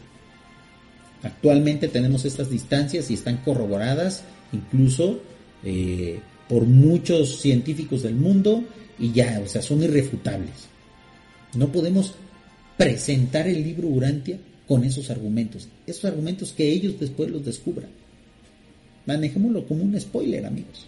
Actualmente tenemos estas distancias y están corroboradas incluso eh, por muchos científicos del mundo y ya, o sea, son irrefutables. No podemos presentar el libro Urantia con esos argumentos, esos argumentos que ellos después los descubran. Manejémoslo como un spoiler, amigos.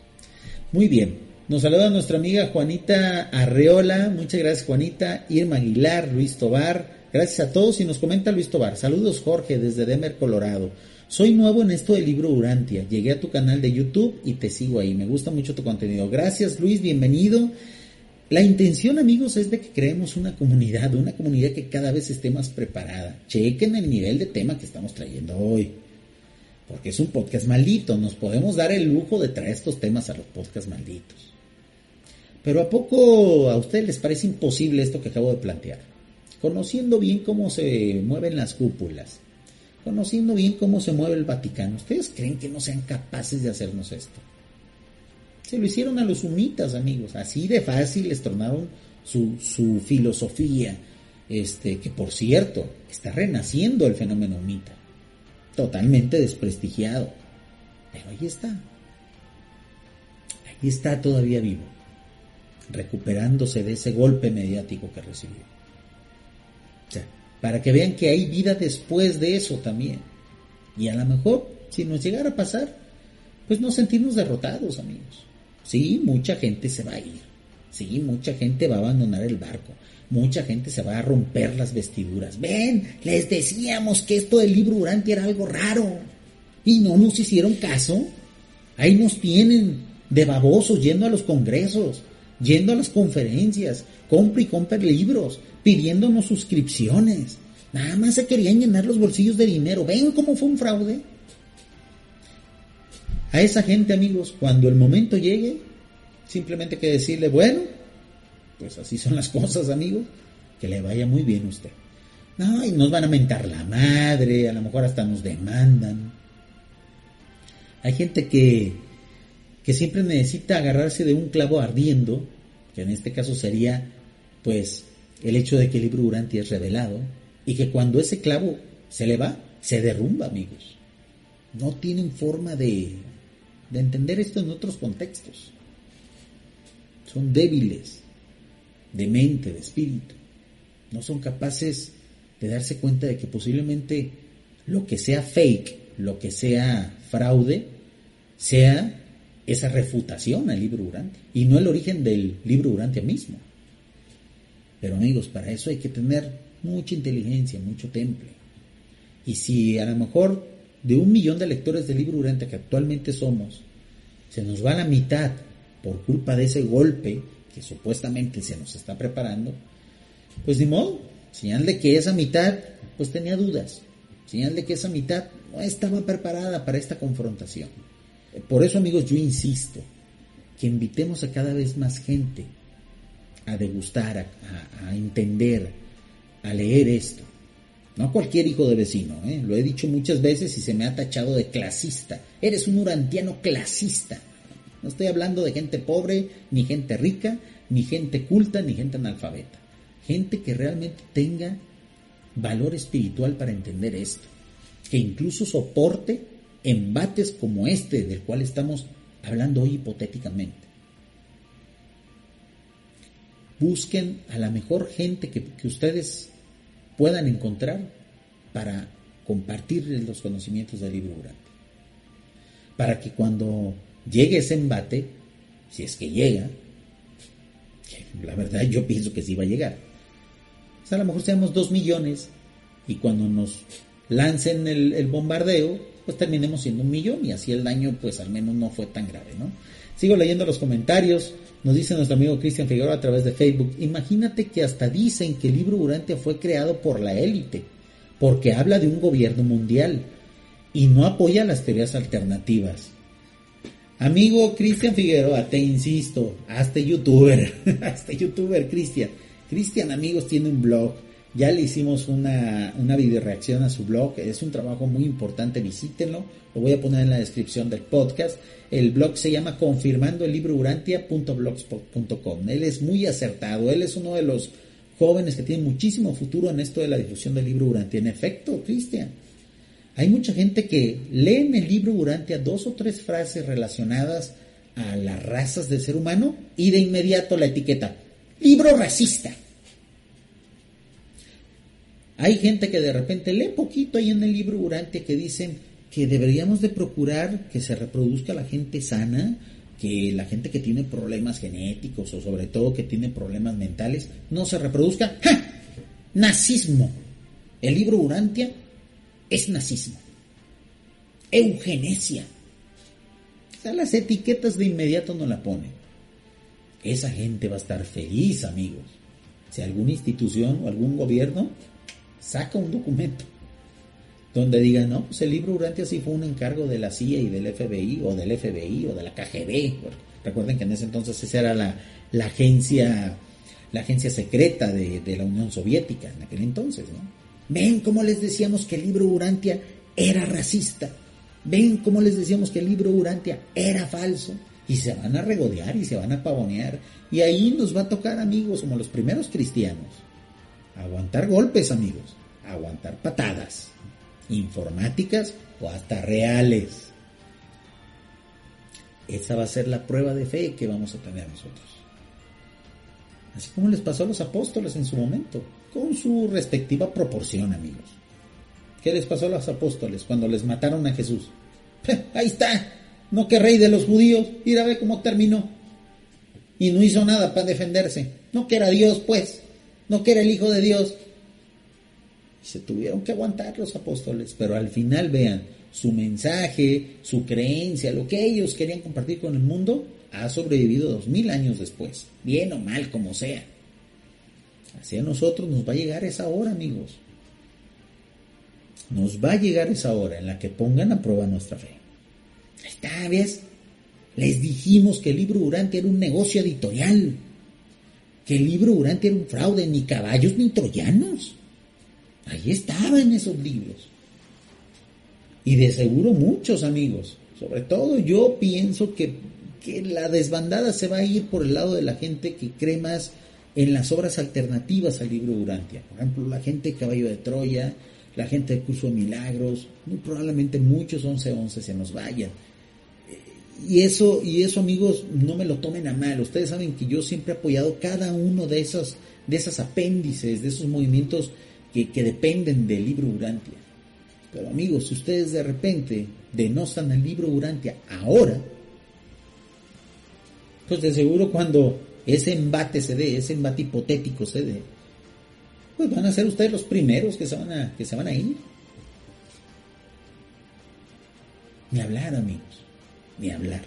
Muy bien, nos saluda nuestra amiga Juanita Arreola, muchas gracias Juanita, Irma Aguilar, Luis Tobar, gracias a todos y nos comenta Luis Tobar, saludos Jorge desde Denver, Colorado. Soy nuevo en esto del libro Urantia. Llegué a tu canal de YouTube y te sigo ahí. Me gusta mucho tu contenido. Gracias Luis, bienvenido. La intención, amigos, es de que creemos una comunidad, una comunidad que cada vez esté más preparada. Chequen el nivel de tema que estamos trayendo hoy. Porque es un podcast maldito. Nos podemos dar el lujo de traer estos temas a los podcasts malditos. Pero ¿a poco a ustedes les parece imposible esto que acabo de plantear? Conociendo bien cómo se mueven las cúpulas, conociendo bien cómo se mueve el Vaticano, ¿ustedes creen que no sean capaces de hacernos esto? Se lo hicieron a los humitas, amigos, así de fácil les tornaron su, su filosofía, este, que por cierto, está renaciendo el fenómeno humita, totalmente desprestigiado, pero ahí está, ahí está todavía vivo, recuperándose de ese golpe mediático que recibió. Para que vean que hay vida después de eso también. Y a lo mejor, si nos llegara a pasar, pues no sentirnos derrotados, amigos. Sí, mucha gente se va a ir. Sí, mucha gente va a abandonar el barco. Mucha gente se va a romper las vestiduras. Ven, les decíamos que esto del libro Durante era algo raro. Y no nos hicieron caso. Ahí nos tienen de babosos yendo a los congresos, yendo a las conferencias, compra y compra libros, pidiéndonos suscripciones. Nada más se querían llenar los bolsillos de dinero. ¿Ven cómo fue un fraude? A esa gente, amigos, cuando el momento llegue, simplemente hay que decirle, bueno, pues así son las cosas, amigos, que le vaya muy bien a usted. No, y nos van a mentar la madre, a lo mejor hasta nos demandan. Hay gente que, que siempre necesita agarrarse de un clavo ardiendo, que en este caso sería, pues, el hecho de que el libro Uranti es revelado y que cuando ese clavo se le va, se derrumba, amigos. No tienen forma de, de entender esto en otros contextos. Son débiles de mente, de espíritu. No son capaces de darse cuenta de que posiblemente lo que sea fake, lo que sea fraude, sea esa refutación al libro Urantia y no el origen del libro Urantia mismo. Pero amigos, para eso hay que tener mucha inteligencia, mucho temple. Y si a lo mejor de un millón de lectores del libro Urantia que actualmente somos, se nos va la mitad por culpa de ese golpe que supuestamente se nos está preparando, pues ni modo, señal de que esa mitad pues tenía dudas, señal de que esa mitad no estaba preparada para esta confrontación. Por eso amigos yo insisto que invitemos a cada vez más gente a degustar, a, entender, a leer esto. No cualquier hijo de vecino, ¿eh? lo he dicho muchas veces y se me ha tachado de clasista. Eres un urantiano clasista. No estoy hablando de gente pobre, ni gente rica, ni gente culta, ni gente analfabeta. Gente que realmente tenga valor espiritual para entender esto. Que incluso soporte embates como este del cual estamos hablando hoy hipotéticamente. busquen a la mejor gente que ustedes puedan encontrar para compartirles los conocimientos del libro Durante. Para que cuando llegue ese embate, si es que llega, la verdad yo pienso que sí va a llegar. O sea, a lo mejor seamos dos millones y cuando nos lancen el, el, bombardeo, pues terminemos siendo un millón y así el daño pues al menos no fue tan grave, ¿no? Sigo leyendo los comentarios, nos dice nuestro amigo Cristian Figueroa a través de Facebook, imagínate que hasta dicen que el libro Urantia fue creado por la élite, porque habla de un gobierno mundial y no apoya las teorías alternativas. Amigo Cristian Figueroa, te insisto, hazte youtuber, hazte youtuber Cristian. Cristian, amigos, tiene un blog ya le hicimos una, una video reacción a su blog. Es un trabajo muy importante, visítenlo. Lo voy a poner en la descripción del podcast. El blog se llama confirmando el libro urantia.blogspot.com. Él es muy acertado. Él es uno de los jóvenes que tiene muchísimo futuro en esto de la difusión del libro Urantia. En efecto, Cristian. Hay mucha gente que lee en el libro Urantia dos o tres frases relacionadas a las razas del ser humano y de inmediato la etiqueta. Libro racista. Hay gente que de repente lee poquito ahí en el libro Urantia que dicen que deberíamos de procurar que se reproduzca la gente sana, que la gente que tiene problemas genéticos o sobre todo que tiene problemas mentales no se reproduzca. ¡Ja! Nazismo. El libro Urantia es nazismo. Eugenesia. O sea, las etiquetas de inmediato no la ponen. Esa gente va a estar feliz, amigos. Si alguna institución o algún gobierno saca un documento donde diga, no, pues el libro Urantia sí fue un encargo de la CIA y del FBI, o del FBI, o de la KGB. Recuerden que en ese entonces esa era la, la agencia, la agencia secreta de, de, la Unión Soviética en aquel entonces, ¿no? Ven cómo les decíamos que el libro Urantia era racista. Ven cómo les decíamos que el libro Urantia era falso. Y se van a regodear y se van a pavonear. Y ahí nos va a tocar, amigos, como los primeros cristianos Aguantar golpes, amigos. Aguantar patadas. Informáticas o hasta reales. Esa va a ser la prueba de fe que vamos a tener nosotros. Así como les pasó a los apóstoles en su momento, con su respectiva proporción, amigos. ¿Qué les pasó a los apóstoles cuando les mataron a Jesús? Ahí está, no que rey de los judíos, mira ve cómo terminó. Y no hizo nada para defenderse. No que era Dios, pues no que era el Hijo de Dios. Se tuvieron que aguantar los apóstoles, pero al final vean, su mensaje, su creencia, lo que ellos querían compartir con el mundo, ha sobrevivido dos mil años después, bien o mal como sea. Así a nosotros nos va a llegar esa hora, amigos. Nos va a llegar esa hora en la que pongan a prueba nuestra fe. Esta vez les dijimos que el libro Durante era un negocio editorial que el libro Durante era un fraude, ni caballos ni troyanos. Ahí estaban esos libros. Y de seguro muchos amigos. Sobre todo yo pienso que, que la desbandada se va a ir por el lado de la gente que cree más en las obras alternativas al libro Durantia. Por ejemplo, la gente de Caballo de Troya, la gente del Curso de Milagros, muy probablemente muchos 11-11 se nos vayan y eso, y eso amigos, no me lo tomen a mal. Ustedes saben que yo siempre he apoyado cada uno de esos, de esas apéndices, de esos movimientos que, dependen del libro Urantia. Pero amigos, si ustedes de repente denostan el libro Urantia ahora, pues de seguro cuando ese embate se dé, ese embate hipotético se dé, pues van a ser ustedes los primeros que se van a, que se van a ir. Ni hablar, amigos ni hablar.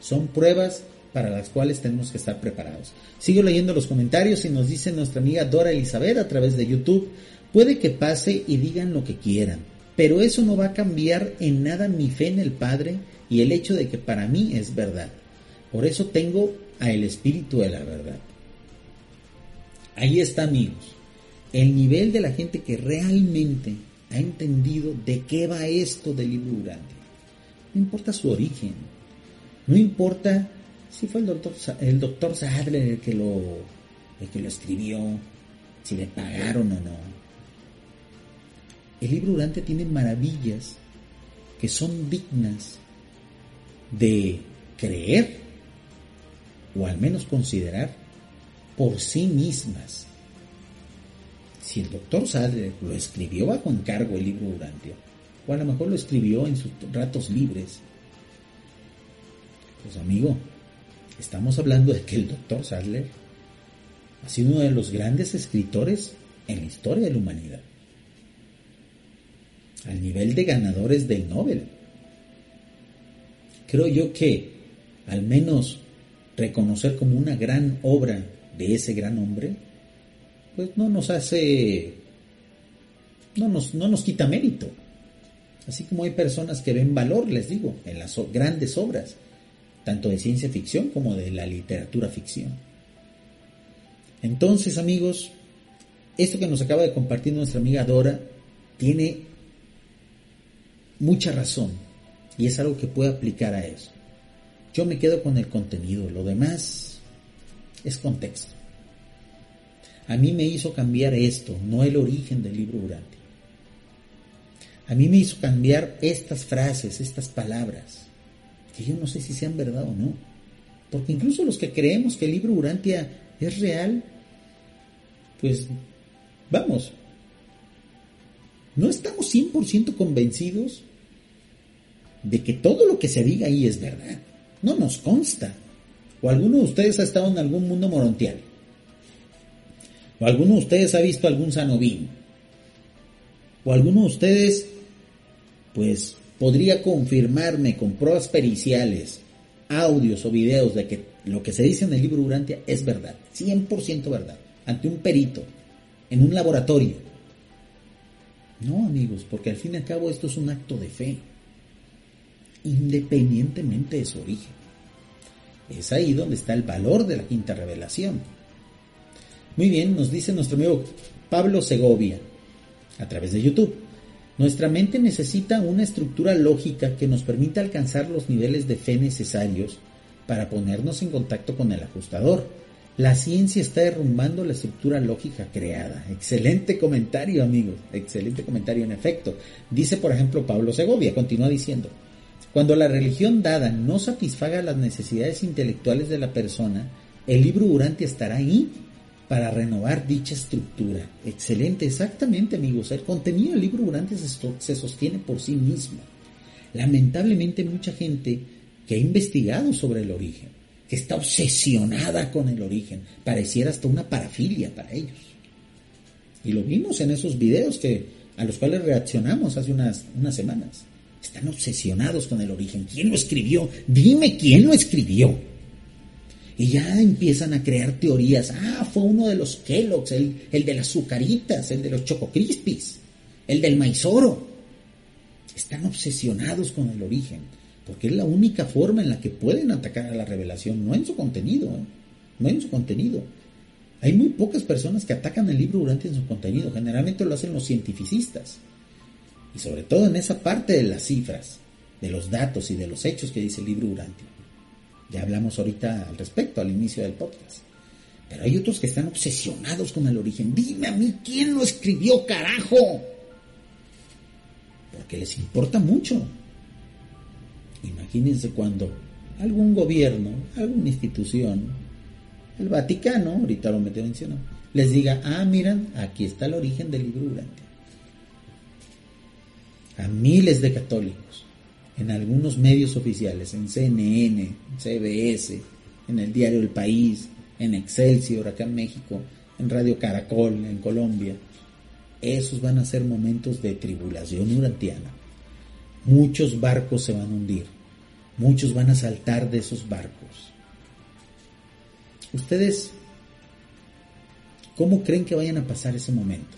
Son pruebas para las cuales tenemos que estar preparados. Sigo leyendo los comentarios y nos dice nuestra amiga Dora Elizabeth a través de YouTube, puede que pase y digan lo que quieran, pero eso no va a cambiar en nada mi fe en el Padre y el hecho de que para mí es verdad. Por eso tengo a el Espíritu de la verdad. Ahí está amigos, el nivel de la gente que realmente ha entendido de qué va esto del libro durante. No importa su origen, no importa si fue el doctor, el doctor Sadler el que, lo, el que lo escribió, si le pagaron o no. El libro Durante tiene maravillas que son dignas de creer o al menos considerar por sí mismas. Si el doctor Sadler lo escribió bajo encargo el libro Urantia, o a lo mejor lo escribió en sus ratos libres, pues amigo, estamos hablando de que el doctor Sadler ha sido uno de los grandes escritores en la historia de la humanidad, al nivel de ganadores del Nobel. Creo yo que al menos reconocer como una gran obra de ese gran hombre, pues no nos hace, no nos, no nos quita mérito. Así como hay personas que ven valor, les digo, en las grandes obras, tanto de ciencia ficción como de la literatura ficción. Entonces, amigos, esto que nos acaba de compartir nuestra amiga Dora tiene mucha razón y es algo que puede aplicar a eso. Yo me quedo con el contenido, lo demás es contexto. A mí me hizo cambiar esto, no el origen del libro Durante. A mí me hizo cambiar estas frases, estas palabras, que yo no sé si sean verdad o no. Porque incluso los que creemos que el libro Urantia es real, pues vamos, no estamos 100% convencidos de que todo lo que se diga ahí es verdad. No nos consta. O alguno de ustedes ha estado en algún mundo morontial. O alguno de ustedes ha visto algún sanovín. O alguno de ustedes, pues, podría confirmarme con pruebas periciales, audios o videos de que lo que se dice en el libro Urantia es verdad. 100% verdad. Ante un perito. En un laboratorio. No, amigos, porque al fin y al cabo esto es un acto de fe independientemente de su origen. Es ahí donde está el valor de la quinta revelación. Muy bien, nos dice nuestro amigo Pablo Segovia a través de YouTube. Nuestra mente necesita una estructura lógica que nos permita alcanzar los niveles de fe necesarios para ponernos en contacto con el ajustador. La ciencia está derrumbando la estructura lógica creada. Excelente comentario, amigos. Excelente comentario, en efecto. Dice, por ejemplo, Pablo Segovia, continúa diciendo, cuando la religión dada no satisfaga las necesidades intelectuales de la persona, el libro Durante estará ahí para renovar dicha estructura. Excelente, exactamente amigos. El contenido del libro Durante se sostiene por sí mismo. Lamentablemente mucha gente que ha investigado sobre el origen, que está obsesionada con el origen, pareciera hasta una parafilia para ellos. Y lo vimos en esos videos que, a los cuales reaccionamos hace unas, unas semanas. Están obsesionados con el origen. ¿Quién lo escribió? Dime quién lo escribió. Y ya empiezan a crear teorías. Ah, fue uno de los Kellogg's, el, el de las azucaritas, el de los Choco Crispies, el del maizoro. Están obsesionados con el origen, porque es la única forma en la que pueden atacar a la revelación, no en su contenido, ¿eh? no en su contenido. Hay muy pocas personas que atacan el libro durante su contenido, generalmente lo hacen los cientificistas y sobre todo en esa parte de las cifras, de los datos y de los hechos que dice el libro Urantia. Ya hablamos ahorita al respecto, al inicio del podcast. Pero hay otros que están obsesionados con el origen. Dime a mí quién lo escribió, carajo. Porque les importa mucho. Imagínense cuando algún gobierno, alguna institución, el Vaticano, ahorita lo metí mencionó, les diga, ah, miran, aquí está el origen del libro Urantia a miles de católicos en algunos medios oficiales, en CNN, CBS, en el diario El País, en Excelsior acá en México, en Radio Caracol en Colombia. Esos van a ser momentos de tribulación urantiana. Muchos barcos se van a hundir, muchos van a saltar de esos barcos. ¿Ustedes cómo creen que vayan a pasar ese momento?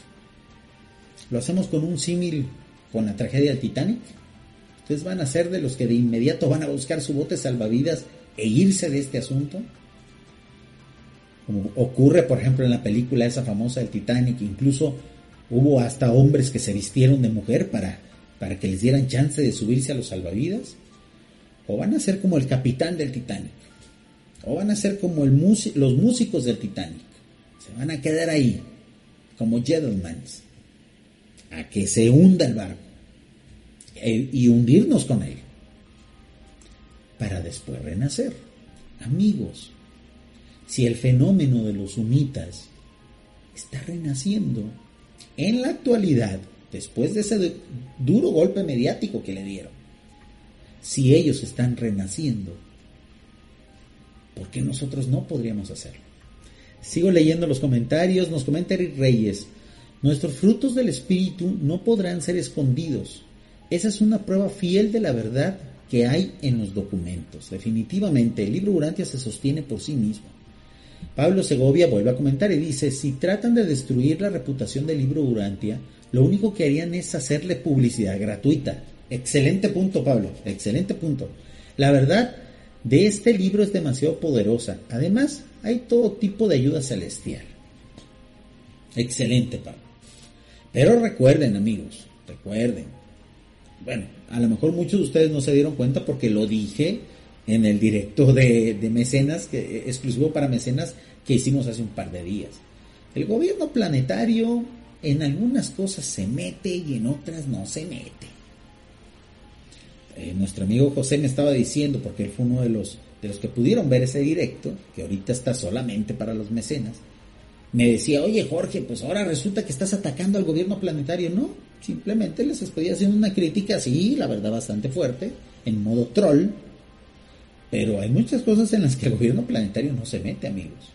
Lo hacemos con un símil con la tragedia del Titanic. Ustedes van a ser de los que de inmediato van a buscar su bote salvavidas e irse de este asunto. Como ocurre, por ejemplo, en la película esa famosa del Titanic, incluso hubo hasta hombres que se vistieron de mujer para, para que les dieran chance de subirse a los salvavidas. O van a ser como el capitán del Titanic. O van a ser como los músicos del Titanic. Se van a quedar ahí, como gentlemans a que se hunda el barco eh, y hundirnos con él para después renacer. Amigos, si el fenómeno de los sumitas está renaciendo en la actualidad, después de ese duro golpe mediático que le dieron, si ellos están renaciendo, ¿por qué nosotros no podríamos hacerlo? Sigo leyendo los comentarios, nos comenta Eric Reyes, nuestros frutos del Espíritu no podrán ser escondidos. Esa es una prueba fiel de la verdad que hay en los documentos. Definitivamente, el libro Urantia se sostiene por sí mismo. Pablo Segovia vuelve a comentar y dice, si tratan de destruir la reputación del libro Urantia, lo único que harían es hacerle publicidad gratuita. Excelente punto, Pablo, excelente punto. La verdad de este libro es demasiado poderosa. Además, hay todo tipo de ayuda celestial. Excelente, Pablo. Pero recuerden, amigos, recuerden. Bueno, a lo mejor muchos de ustedes no se dieron cuenta porque lo dije en el directo de, mecenas, que, exclusivo para mecenas, que hicimos hace un par de días. El gobierno planetario en algunas cosas se mete y en otras no se mete. Eh, nuestro amigo José me estaba diciendo, porque él fue uno de los, de los que pudieron ver ese directo, que ahorita está solamente para los mecenas, me decía, oye Jorge, pues ahora resulta que estás atacando al gobierno planetario. No, simplemente les estoy haciendo una crítica así, la verdad bastante fuerte, en modo troll, pero hay muchas cosas en las que el gobierno planetario no se mete, amigos.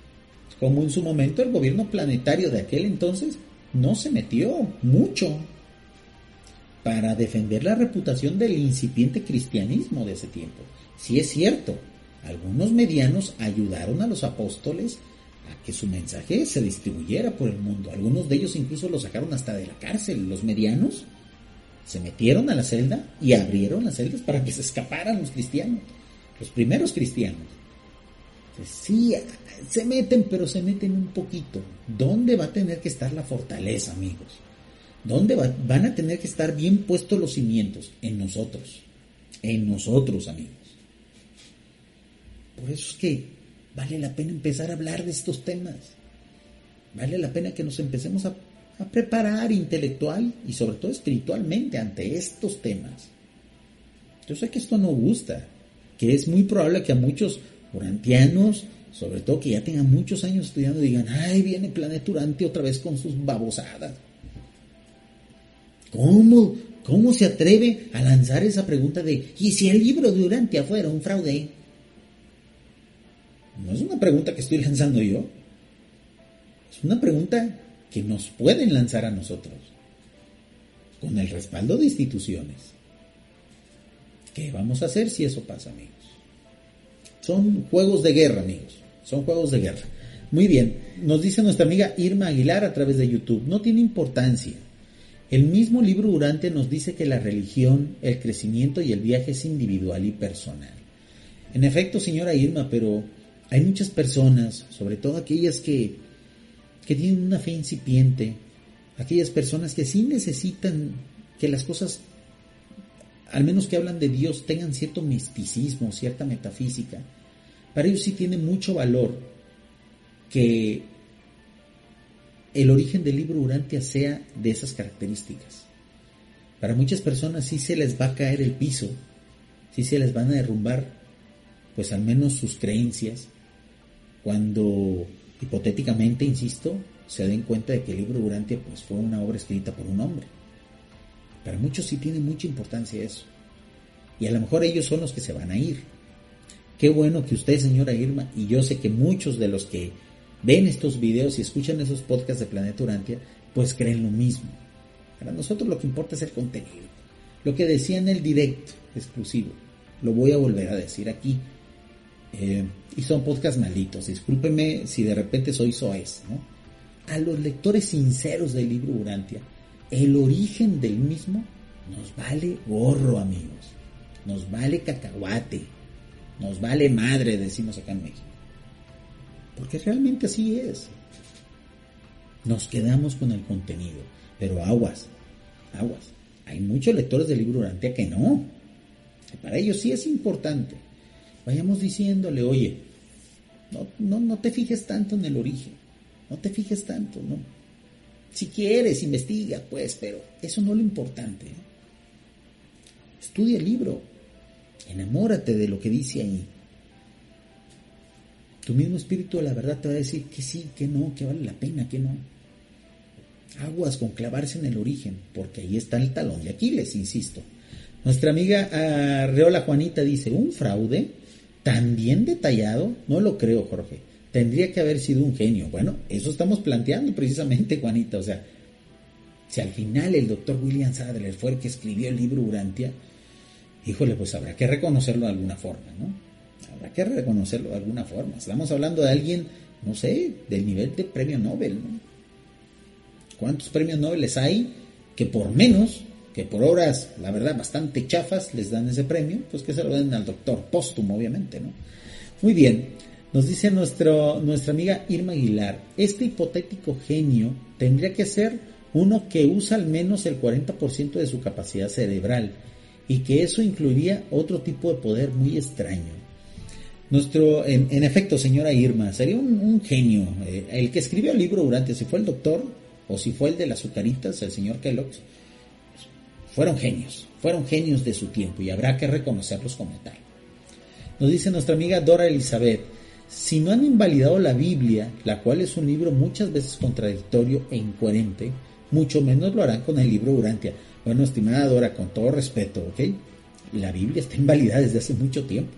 Como en su momento el gobierno planetario de aquel entonces no se metió mucho para defender la reputación del incipiente cristianismo de ese tiempo. Si es cierto, algunos medianos ayudaron a los apóstoles a que su mensaje se distribuyera por el mundo. Algunos de ellos incluso lo sacaron hasta de la cárcel. Los medianos se metieron a la celda y abrieron las celdas para que se escaparan los cristianos los primeros cristianos. Sí, se meten, pero se meten un poquito. ¿Dónde va a tener que estar la fortaleza, amigos? ¿Dónde van a tener que estar bien puestos los cimientos? En nosotros. En nosotros, amigos. Por eso es que vale la pena empezar a hablar de estos temas. Vale la pena que nos empecemos a, preparar intelectual y sobre todo espiritualmente ante estos temas. Yo sé que esto no gusta, que es muy probable que a muchos urantianos, sobre todo que ya tengan muchos años estudiando, digan, ay, viene Planeta Urante otra vez con sus babosadas. ¿Cómo, ¿Cómo se atreve a lanzar esa pregunta de, ¿y si el libro de Urantia fuera un fraude? No es una pregunta que estoy lanzando yo. Es una pregunta que nos pueden lanzar a nosotros, con el respaldo de instituciones. ¿Qué vamos a hacer si eso pasa, amigos? Son juegos de guerra, amigos. Son juegos de guerra. Muy bien, nos dice nuestra amiga Irma Aguilar a través de YouTube. No tiene importancia. El mismo libro Durante nos dice que la religión, el crecimiento y el viaje es individual y personal. En efecto, señora Irma, pero hay muchas personas, sobre todo aquellas que, que tienen una fe incipiente, aquellas personas que sí necesitan que las cosas al menos que hablan de Dios, tengan cierto misticismo, cierta metafísica, para ellos sí tiene mucho valor que el origen del libro Urantia sea de esas características. Para muchas personas sí se les va a caer el piso, sí se les van a derrumbar, pues al menos sus creencias, cuando hipotéticamente, insisto, se den cuenta de que el libro Urantia pues, fue una obra escrita por un hombre. Para muchos sí tiene mucha importancia eso. Y a lo mejor ellos son los que se van a ir. Qué bueno que usted, señora Irma, y yo sé que muchos de los que ven estos videos y escuchan esos podcasts de Planeta Urantia, pues creen lo mismo. Para nosotros lo que importa es el contenido. Lo que decía en el directo exclusivo, lo voy a volver a decir aquí. Eh, y son podcasts malditos. Discúlpeme si de repente soy soez, ¿no? A los lectores sinceros del libro Urantia, el origen del mismo nos vale gorro, amigos. Nos vale cacahuate. Nos vale madre, decimos acá en México. Porque realmente así es. Nos quedamos con el contenido. Pero aguas, aguas. Hay muchos lectores del libro Urantia que no. para ellos sí es importante. Vayamos diciéndole, oye, no, no, no te fijes tanto en el origen. No te fijes tanto, no si quieres, investiga, pues, pero eso no es lo importante. Estudia el libro, enamórate de lo que dice ahí. Tu mismo espíritu la verdad te va a decir que sí, que no, que vale la pena, que no. Aguas con clavarse en el origen, porque ahí está el talón de Aquiles, insisto. Nuestra amiga Reola Juanita dice, un fraude tan bien detallado, no lo creo, Jorge. Tendría que haber sido un genio. Bueno, eso estamos planteando precisamente, Juanita. O sea, si al final el doctor William Sadler fue el que escribió el libro Urantia, híjole, pues habrá que reconocerlo de alguna forma, ¿no? Habrá que reconocerlo de alguna forma. Estamos hablando de alguien, no sé, del nivel de premio Nobel, ¿no? ¿Cuántos premios Nobel hay que por menos, que por obras, la verdad, bastante chafas, les dan ese premio? Pues que se lo den al doctor póstumo, obviamente, ¿no? Muy bien, nos dice nuestro, nuestra amiga Irma Aguilar, este hipotético genio tendría que ser uno que usa al menos el 40% de su capacidad cerebral y que eso incluiría otro tipo de poder muy extraño. Nuestro, en, efecto, señora Irma, sería un, genio. Eh, el que escribió el libro durante, si fue el doctor o si fue el de las azucaritas, el señor Kellogg, fueron genios, fueron genios de su tiempo y habrá que reconocerlos como tal. Nos dice nuestra amiga Dora Elizabeth, si no han invalidado la Biblia, la cual es un libro muchas veces contradictorio e incoherente, mucho menos lo harán con el libro Urantia. Bueno, estimada Dora, con todo respeto, ¿ok? La Biblia está invalidada desde hace mucho tiempo.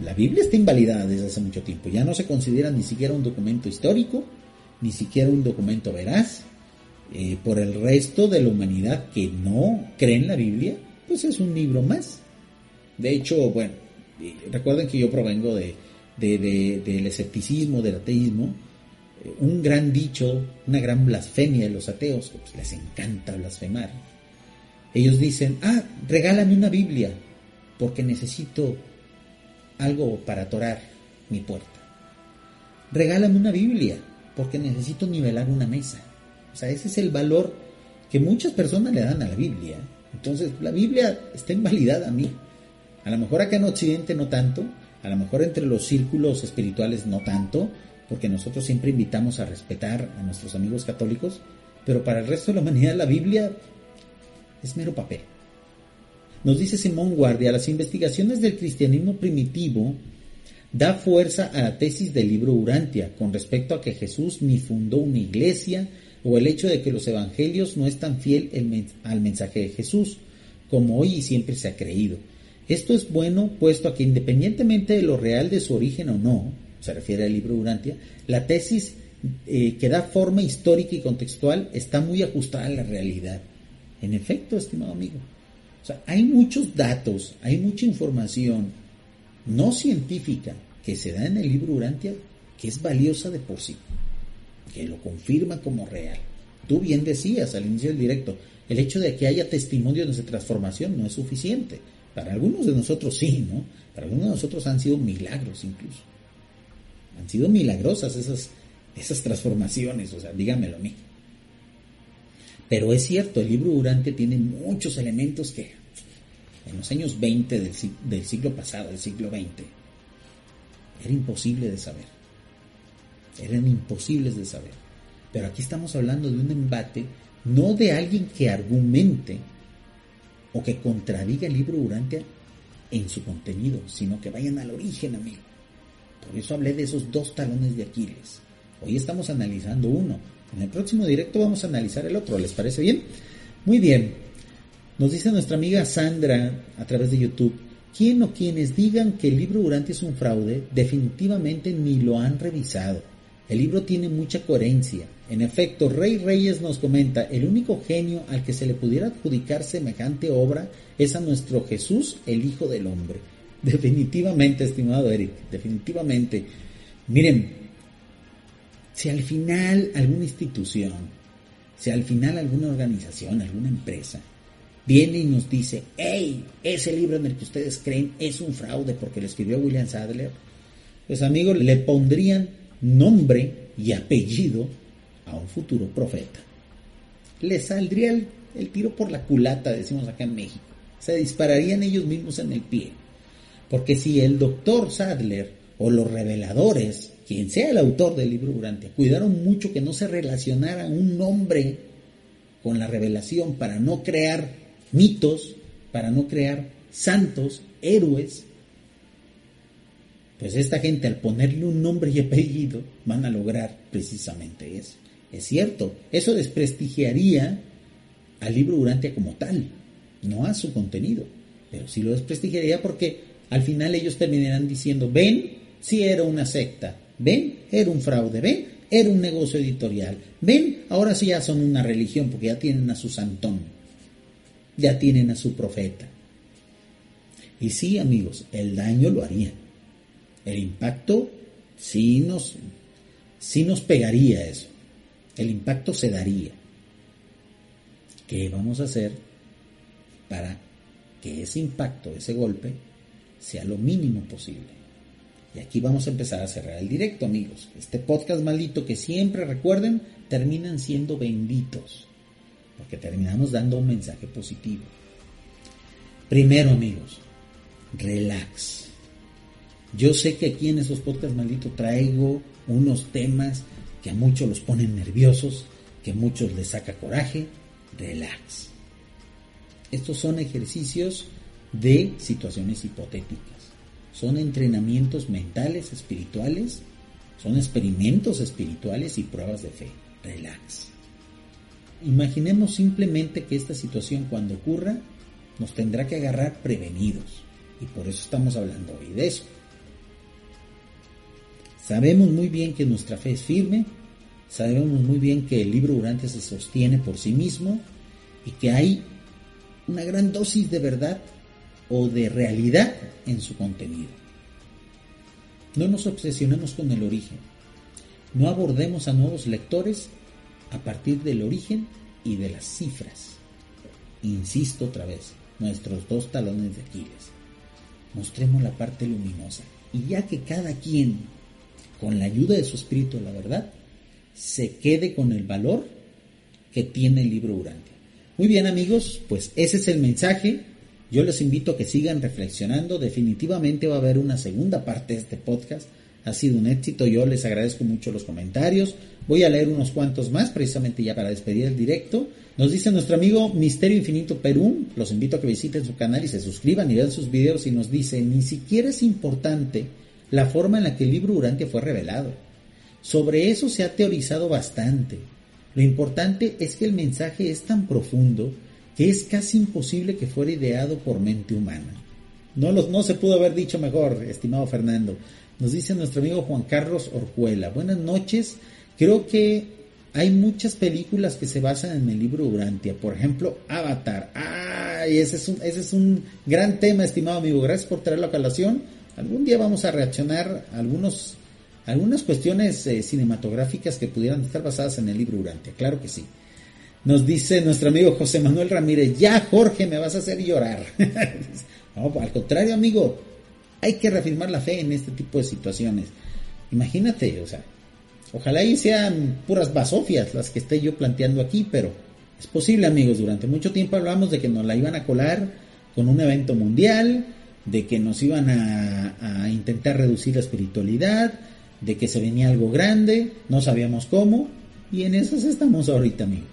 La Biblia está invalidada desde hace mucho tiempo. Ya no se considera ni siquiera un documento histórico, ni siquiera un documento veraz. Eh, por el resto de la humanidad que no cree en la Biblia, pues es un libro más. De hecho, bueno, eh, recuerden que yo provengo de, del escepticismo, del ateísmo. Eh, un gran dicho, una gran blasfemia de los ateos, que pues les encanta blasfemar. Ellos dicen, ah, regálame una Biblia, porque necesito algo para atorar mi puerta. Regálame una Biblia, porque necesito nivelar una mesa. O sea, ese es el valor que muchas personas le dan a la Biblia. Entonces, la Biblia está invalidada a mí. A lo mejor acá en Occidente no tanto, a lo mejor entre los círculos espirituales no tanto, porque nosotros siempre invitamos a respetar a nuestros amigos católicos, pero para el resto de la humanidad la Biblia es mero papel. Nos dice Simón Guardia, las investigaciones del cristianismo primitivo da fuerza a la tesis del libro Urantia con respecto a que Jesús ni fundó una iglesia o el hecho de que los evangelios no están fiel al mensaje de Jesús, como hoy y siempre se ha creído. Esto es bueno puesto a que independientemente de lo real de su origen o no, se refiere al libro Urantia, la tesis eh, que da forma histórica y contextual está muy ajustada a la realidad. En efecto, estimado amigo, o sea, hay muchos datos, hay mucha información no científica que se da en el libro Urantia que es valiosa de por sí, que lo confirma como real. Tú bien decías al inicio del directo, el hecho de que haya testimonios de transformación no es suficiente. Para algunos de nosotros sí, ¿no? Para algunos de nosotros han sido milagros incluso. Han sido milagrosas esas, esas transformaciones, o sea, dígamelo a mí. Pero es cierto, el libro Durante tiene muchos elementos que en los años 20 del, siglo pasado, del siglo XX, era imposible de saber. Eran imposibles de saber. Pero aquí estamos hablando de un embate, no de alguien que argumente o que contradiga el libro Durante en su contenido, sino que vayan al origen, amigo. Por eso hablé de esos dos talones de Aquiles. Hoy estamos analizando uno, en el próximo directo vamos a analizar el otro, ¿les parece bien? Muy bien. Nos dice nuestra amiga Sandra a través de YouTube, ¿quién o quienes digan que el libro Durante es un fraude, definitivamente ni lo han revisado. El libro tiene mucha coherencia. En efecto, Rey Reyes nos comenta, el único genio al que se le pudiera adjudicar semejante obra es a nuestro Jesús, el Hijo del Hombre. Definitivamente, estimado Eric, definitivamente. Miren, si al final alguna institución, si al final alguna organización, alguna empresa, viene y nos dice, hey, ese libro en el que ustedes creen es un fraude porque lo escribió William Sadler, pues amigos, le pondrían nombre y apellido a un futuro profeta. Le saldría el, el tiro por la culata, decimos acá en México. Se dispararían ellos mismos en el pie. Porque si el doctor Sadler o los reveladores quien sea el autor del libro Durante, cuidaron mucho que no se relacionara un nombre con la revelación para no crear mitos, para no crear santos, héroes. Pues esta gente al ponerle un nombre y apellido van a lograr precisamente eso. Es cierto, eso desprestigiaría al libro Urantia como tal, no a su contenido, pero sí lo desprestigiaría porque al final ellos terminarán diciendo, ven, si era una secta, ven, era un fraude, ven, era un negocio editorial, ven, ahora sí ya son una religión porque ya tienen a su santón, ya tienen a su profeta. Y sí, amigos, el daño lo harían. El impacto sí nos, sí nos pegaría eso. El impacto se daría. ¿Qué vamos a hacer para que ese impacto, ese golpe, sea lo mínimo posible? Y aquí vamos a empezar a cerrar el directo, amigos. Este podcast maldito que siempre recuerden, terminan siendo benditos, porque terminamos dando un mensaje positivo. Primero, amigos, relax. Yo sé que aquí en esos podcasts malditos traigo unos temas que a muchos los ponen nerviosos, que a muchos les saca coraje. Relax. Estos son ejercicios de situaciones hipotéticas. Son entrenamientos mentales, espirituales, son experimentos espirituales y pruebas de fe. Relax. Imaginemos simplemente que esta situación cuando ocurra nos tendrá que agarrar prevenidos. Y por eso estamos hablando hoy de eso. Sabemos muy bien que nuestra fe es firme, sabemos muy bien que el libro Durante se sostiene por sí mismo y que hay una gran dosis de verdad o de realidad en su contenido. No nos obsesionemos con el origen. No abordemos a nuevos lectores a partir del origen y de las cifras. Insisto otra vez, nuestros dos talones de Aquiles mostremos la parte luminosa. Y ya que cada quien, con la ayuda de su espíritu la verdad, se quede con el valor que tiene el libro Urantia. Muy bien amigos, pues ese es el mensaje. Yo les invito a que sigan reflexionando. Definitivamente va a haber una segunda parte de este podcast. Ha sido un éxito. Yo les agradezco mucho los comentarios. Voy a leer unos cuantos más, precisamente ya para despedir el directo. Nos dice nuestro amigo Misterio Infinito Perú, los invito a que visiten su canal y se suscriban y vean sus videos y nos dice, ni siquiera es importante la forma en la que el libro Urantia fue revelado. Sobre eso se ha teorizado bastante. Lo importante es que el mensaje es tan profundo que es casi imposible que fuera ideado por mente humana. No, los, no se pudo haber dicho mejor, estimado Fernando. Nos dice nuestro amigo Juan Carlos Orjuela. Buenas noches. Creo que hay muchas películas que se basan en el libro Urantia, por ejemplo, Avatar. ¡Ay! Ese es un, ese es un gran tema, estimado amigo. Gracias por traerlo a colación. Algún día vamos a reaccionar a algunos, algunas cuestiones eh, cinematográficas que pudieran estar basadas en el libro Urantia. Claro que sí. Nos dice nuestro amigo José Manuel Ramírez, ya Jorge, me vas a hacer llorar. al contrario, amigo, hay que reafirmar la fe en este tipo de situaciones. Imagínate, o sea, Ojalá y sean puras basofias las que esté yo planteando aquí, pero es posible, amigos. Durante mucho tiempo hablamos de que nos la iban a colar con un evento mundial, de que nos iban a, intentar reducir la espiritualidad, de que se venía algo grande, no sabíamos cómo, y en eso estamos ahorita, amigos.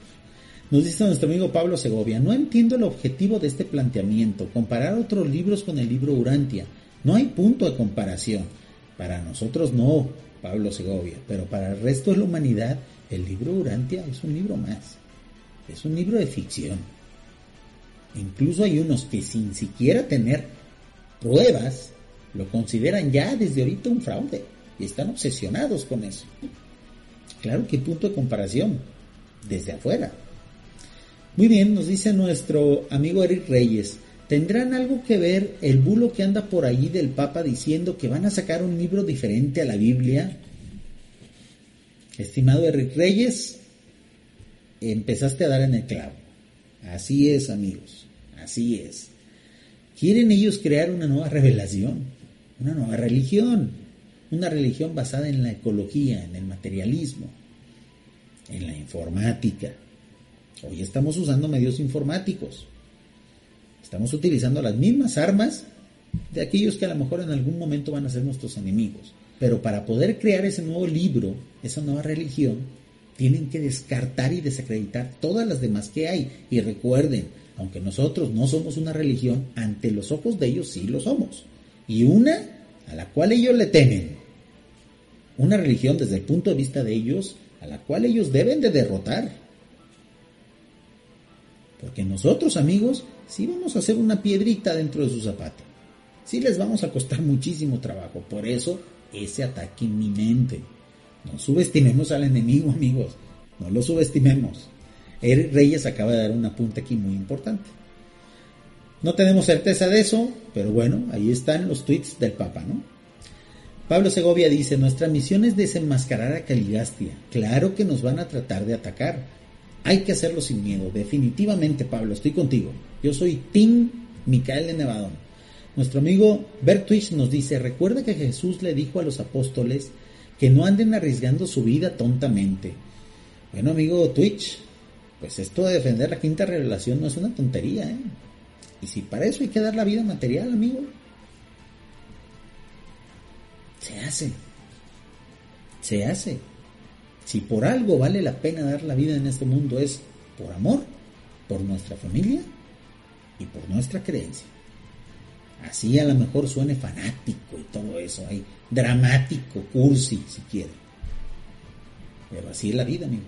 Nos dice nuestro amigo Pablo Segovia, no entiendo el objetivo de este planteamiento, comparar otros libros con el libro Urantia. No hay punto de comparación. Para nosotros no, Pablo Segovia, pero para el resto de la humanidad el libro Urantia es un libro más, es un libro de ficción. Incluso hay unos que sin siquiera tener pruebas lo consideran ya desde ahorita un fraude y están obsesionados con eso. Claro que punto de comparación, desde afuera. Muy bien, nos dice nuestro amigo Eric Reyes, ¿Tendrán algo que ver el bulo que anda por ahí del Papa diciendo que van a sacar un libro diferente a la Biblia? Estimado Eric Reyes, empezaste a dar en el clavo. Así es, amigos, así es. Quieren ellos crear una nueva revelación, una nueva religión, una religión basada en la ecología, en el materialismo, en la informática. Hoy estamos usando medios informáticos Estamos utilizando las mismas armas de aquellos que a lo mejor en algún momento van a ser nuestros enemigos. Pero para poder crear ese nuevo libro, esa nueva religión, tienen que descartar y desacreditar todas las demás que hay. Y recuerden, aunque nosotros no somos una religión, ante los ojos de ellos sí lo somos. Y una a la cual ellos le temen, una religión desde el punto de vista de ellos, a la cual ellos deben de derrotar. Porque nosotros, amigos, sí vamos a hacer una piedrita dentro de su zapato. Sí les vamos a costar muchísimo trabajo. Por eso, ese ataque inminente. No subestimemos al enemigo, amigos. No lo subestimemos. Eric Reyes acaba de dar un apunte aquí muy importante. No tenemos certeza de eso, pero bueno, ahí están los tweets del Papa, ¿no? Pablo Segovia dice, nuestra misión es desenmascarar a Caligastia. Claro que nos van a tratar de atacar. Hay que hacerlo sin miedo. Definitivamente, Pablo, estoy contigo. Yo soy Tim Micael de Nevadón. Nuestro amigo Bertwich nos dice, recuerda que Jesús le dijo a los apóstoles que no anden arriesgando su vida tontamente. Bueno, amigo Twitch, pues esto de defender la quinta revelación no es una tontería, ¿eh? Y si para eso hay que dar la vida material, amigo, se hace. Se hace. Si por algo vale la pena dar la vida en este mundo es por amor, por nuestra familia y por nuestra creencia. Así a lo mejor suene fanático y todo eso, ahí, dramático, cursi, si quiere. Pero así es la vida, amigo.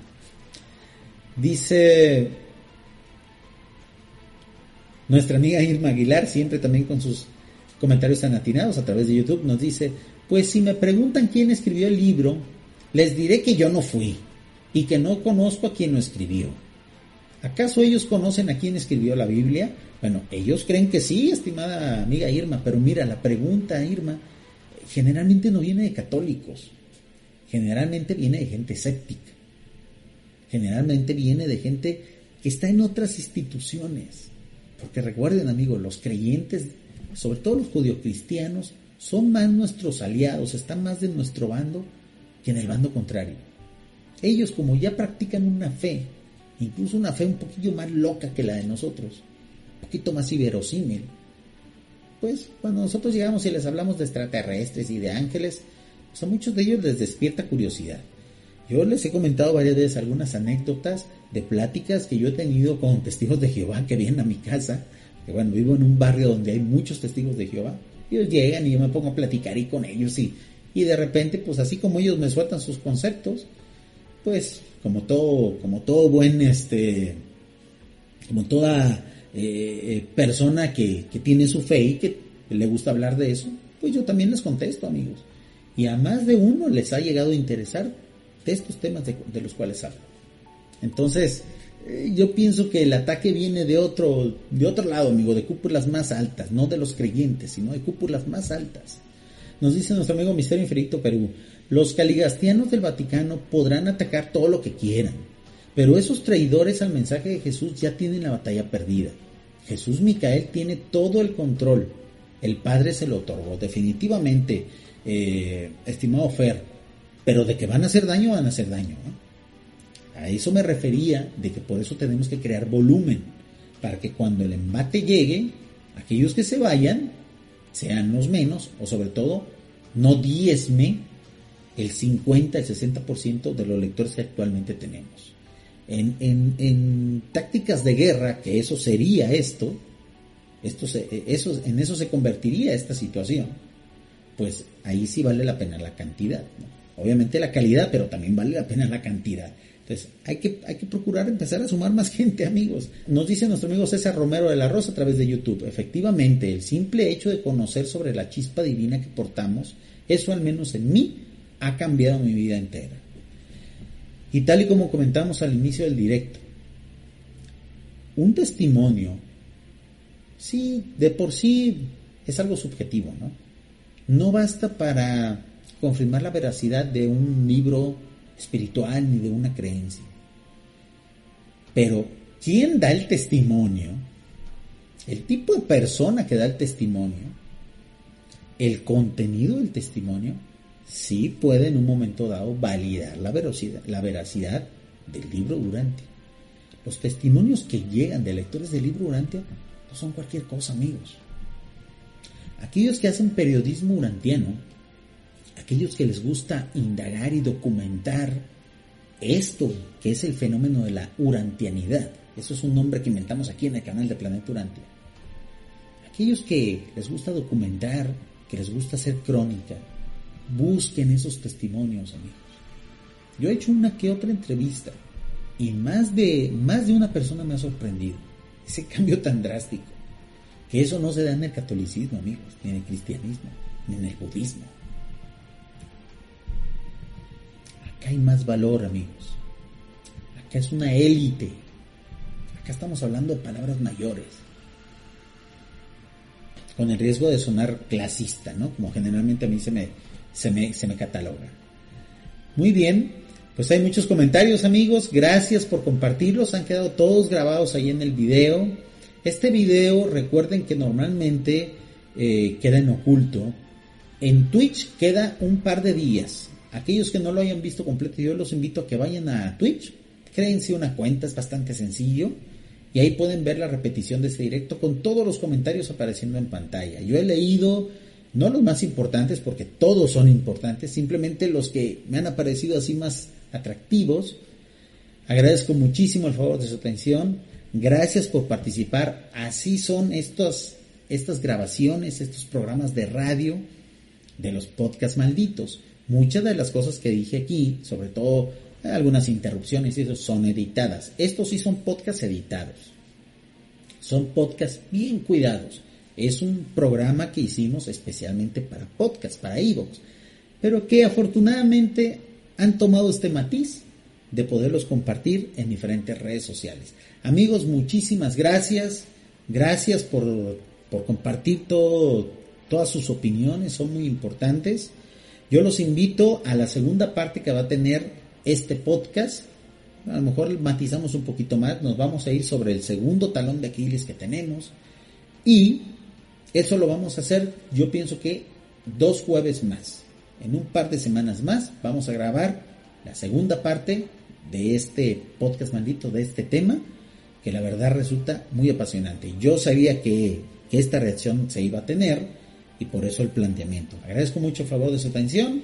Dice nuestra amiga Irma Aguilar, siempre también con sus comentarios anatinados a través de YouTube, nos dice, pues si me preguntan quién escribió el libro, les diré que yo no fui y que no conozco a quien lo escribió. ¿Acaso ellos conocen a quién escribió la Biblia? Bueno, ellos creen que sí, estimada amiga Irma, pero mira, la pregunta, Irma, generalmente no viene de católicos, generalmente viene de gente escéptica, generalmente viene de gente que está en otras instituciones. Porque recuerden, amigos, los creyentes, sobre todo los judio-cristianos, son más nuestros aliados, están más de nuestro bando que en el bando contrario. Ellos como ya practican una fe, incluso una fe un poquillo más loca que la de nosotros, un poquito más inverosímil, pues cuando nosotros llegamos y les hablamos de extraterrestres y de ángeles, pues a muchos de ellos les despierta curiosidad. Yo les he comentado varias veces algunas anécdotas de pláticas que yo he tenido con testigos de Jehová que vienen a mi casa, que bueno, vivo en un barrio donde hay muchos testigos de Jehová, ellos llegan y yo me pongo a platicar y con ellos y, y de repente, pues así como ellos me sueltan sus conceptos, pues como todo, como todo buen, este, como toda eh, eh, persona que, que tiene su fe y que le gusta hablar de eso, pues yo también les contesto, amigos. Y a más de uno les ha llegado a interesar de estos temas de, los cuales hablo. Entonces, eh, yo pienso que el ataque viene de otro, de otro lado, amigo, de cúpulas más altas, no de los creyentes, sino de cúpulas más altas. Nos dice nuestro amigo Misterio Infinito Perú, los caligastianos del Vaticano podrán atacar todo lo que quieran, pero esos traidores al mensaje de Jesús ya tienen la batalla perdida. Jesús Micael tiene todo el control. El Padre se lo otorgó. Definitivamente, eh, estimado Fer, pero de que van a hacer daño, van a hacer daño. A eso me refería de que por eso tenemos que crear volumen, para que cuando el embate llegue, aquellos que se vayan sean los menos, o sobre todo, no diezme el 50, el 60% de los lectores que actualmente tenemos. En, en, en, tácticas de guerra, que eso sería esto, esto se, eso, en eso se convertiría esta situación, pues ahí sí vale la pena la cantidad. Obviamente la calidad, pero también vale la pena la cantidad. Hay que, hay que procurar empezar a sumar más gente, amigos. Nos dice nuestro amigo César Romero de la Rosa a través de YouTube. Efectivamente, el simple hecho de conocer sobre la chispa divina que portamos, eso al menos en mí, ha cambiado mi vida entera. Y tal y como comentamos al inicio del directo, un testimonio, sí, de por sí es algo subjetivo, ¿no? No basta para confirmar la veracidad de un libro espiritual ni de una creencia. Pero, ¿quién da el testimonio? El tipo de persona que da el testimonio, el contenido del testimonio, sí puede en un momento dado validar la veracidad, la veracidad del libro Durante. Los testimonios que llegan de lectores del libro Durante no son cualquier cosa, amigos. Aquellos que hacen periodismo urantiano, aquellos que les gusta indagar y documentar esto que es el fenómeno de la urantianidad. Eso es un nombre que inventamos aquí en el canal de Planeta Urantia. Aquellos que les gusta documentar que les gusta hacer crónica, busquen esos testimonios, amigos. Yo he hecho una que otra entrevista y más de, más de una persona me ha sorprendido. Ese cambio tan drástico. Que eso no se da en el catolicismo, amigos, ni en el cristianismo, ni en el budismo. Acá hay más valor, amigos. Acá es una élite. Acá estamos hablando de palabras mayores. Con el riesgo de sonar clasista, ¿no? Como generalmente a mí se me, se me, se me cataloga. Muy bien, pues hay muchos comentarios amigos, gracias por compartirlos, han quedado todos grabados ahí en el video. Este video recuerden que normalmente eh, queda en oculto. En Twitch queda un par de días. Aquellos que no lo hayan visto completo, yo los invito a que vayan a Twitch, créense una cuenta, es bastante sencillo. Y ahí pueden ver la repetición de ese directo con todos los comentarios apareciendo en pantalla. Yo he leído no los más importantes porque todos son importantes, simplemente los que me han aparecido así más atractivos. Agradezco muchísimo el favor de su atención. Gracias por participar. Así son estas grabaciones, estos programas de radio de los podcasts malditos. Muchas de las cosas que dije aquí, sobre todo algunas interrupciones y eso, son editadas. Estos sí son podcasts editados. Son podcasts bien cuidados. Es un programa que hicimos especialmente para podcasts, para iVoox, pero que afortunadamente han tomado este matiz de poderlos compartir en diferentes redes sociales. Amigos, muchísimas gracias. Gracias por, por compartir todas sus opiniones, son muy importantes. Yo los invito a la segunda parte que va a tener este podcast. A lo mejor matizamos un poquito más, nos vamos a ir sobre el segundo talón de Aquiles que tenemos. Y eso lo vamos a hacer, yo pienso que dos jueves más en un par de semanas más vamos a grabar la segunda parte de este podcast maldito, de este tema, que la verdad resulta muy apasionante. Yo sabía que, que esta reacción se iba a tener y por eso el planteamiento. Agradezco mucho el favor de su atención.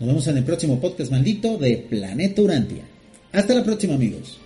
Nos vemos en el próximo podcast maldito de Planeta Urantia. Hasta la próxima amigos.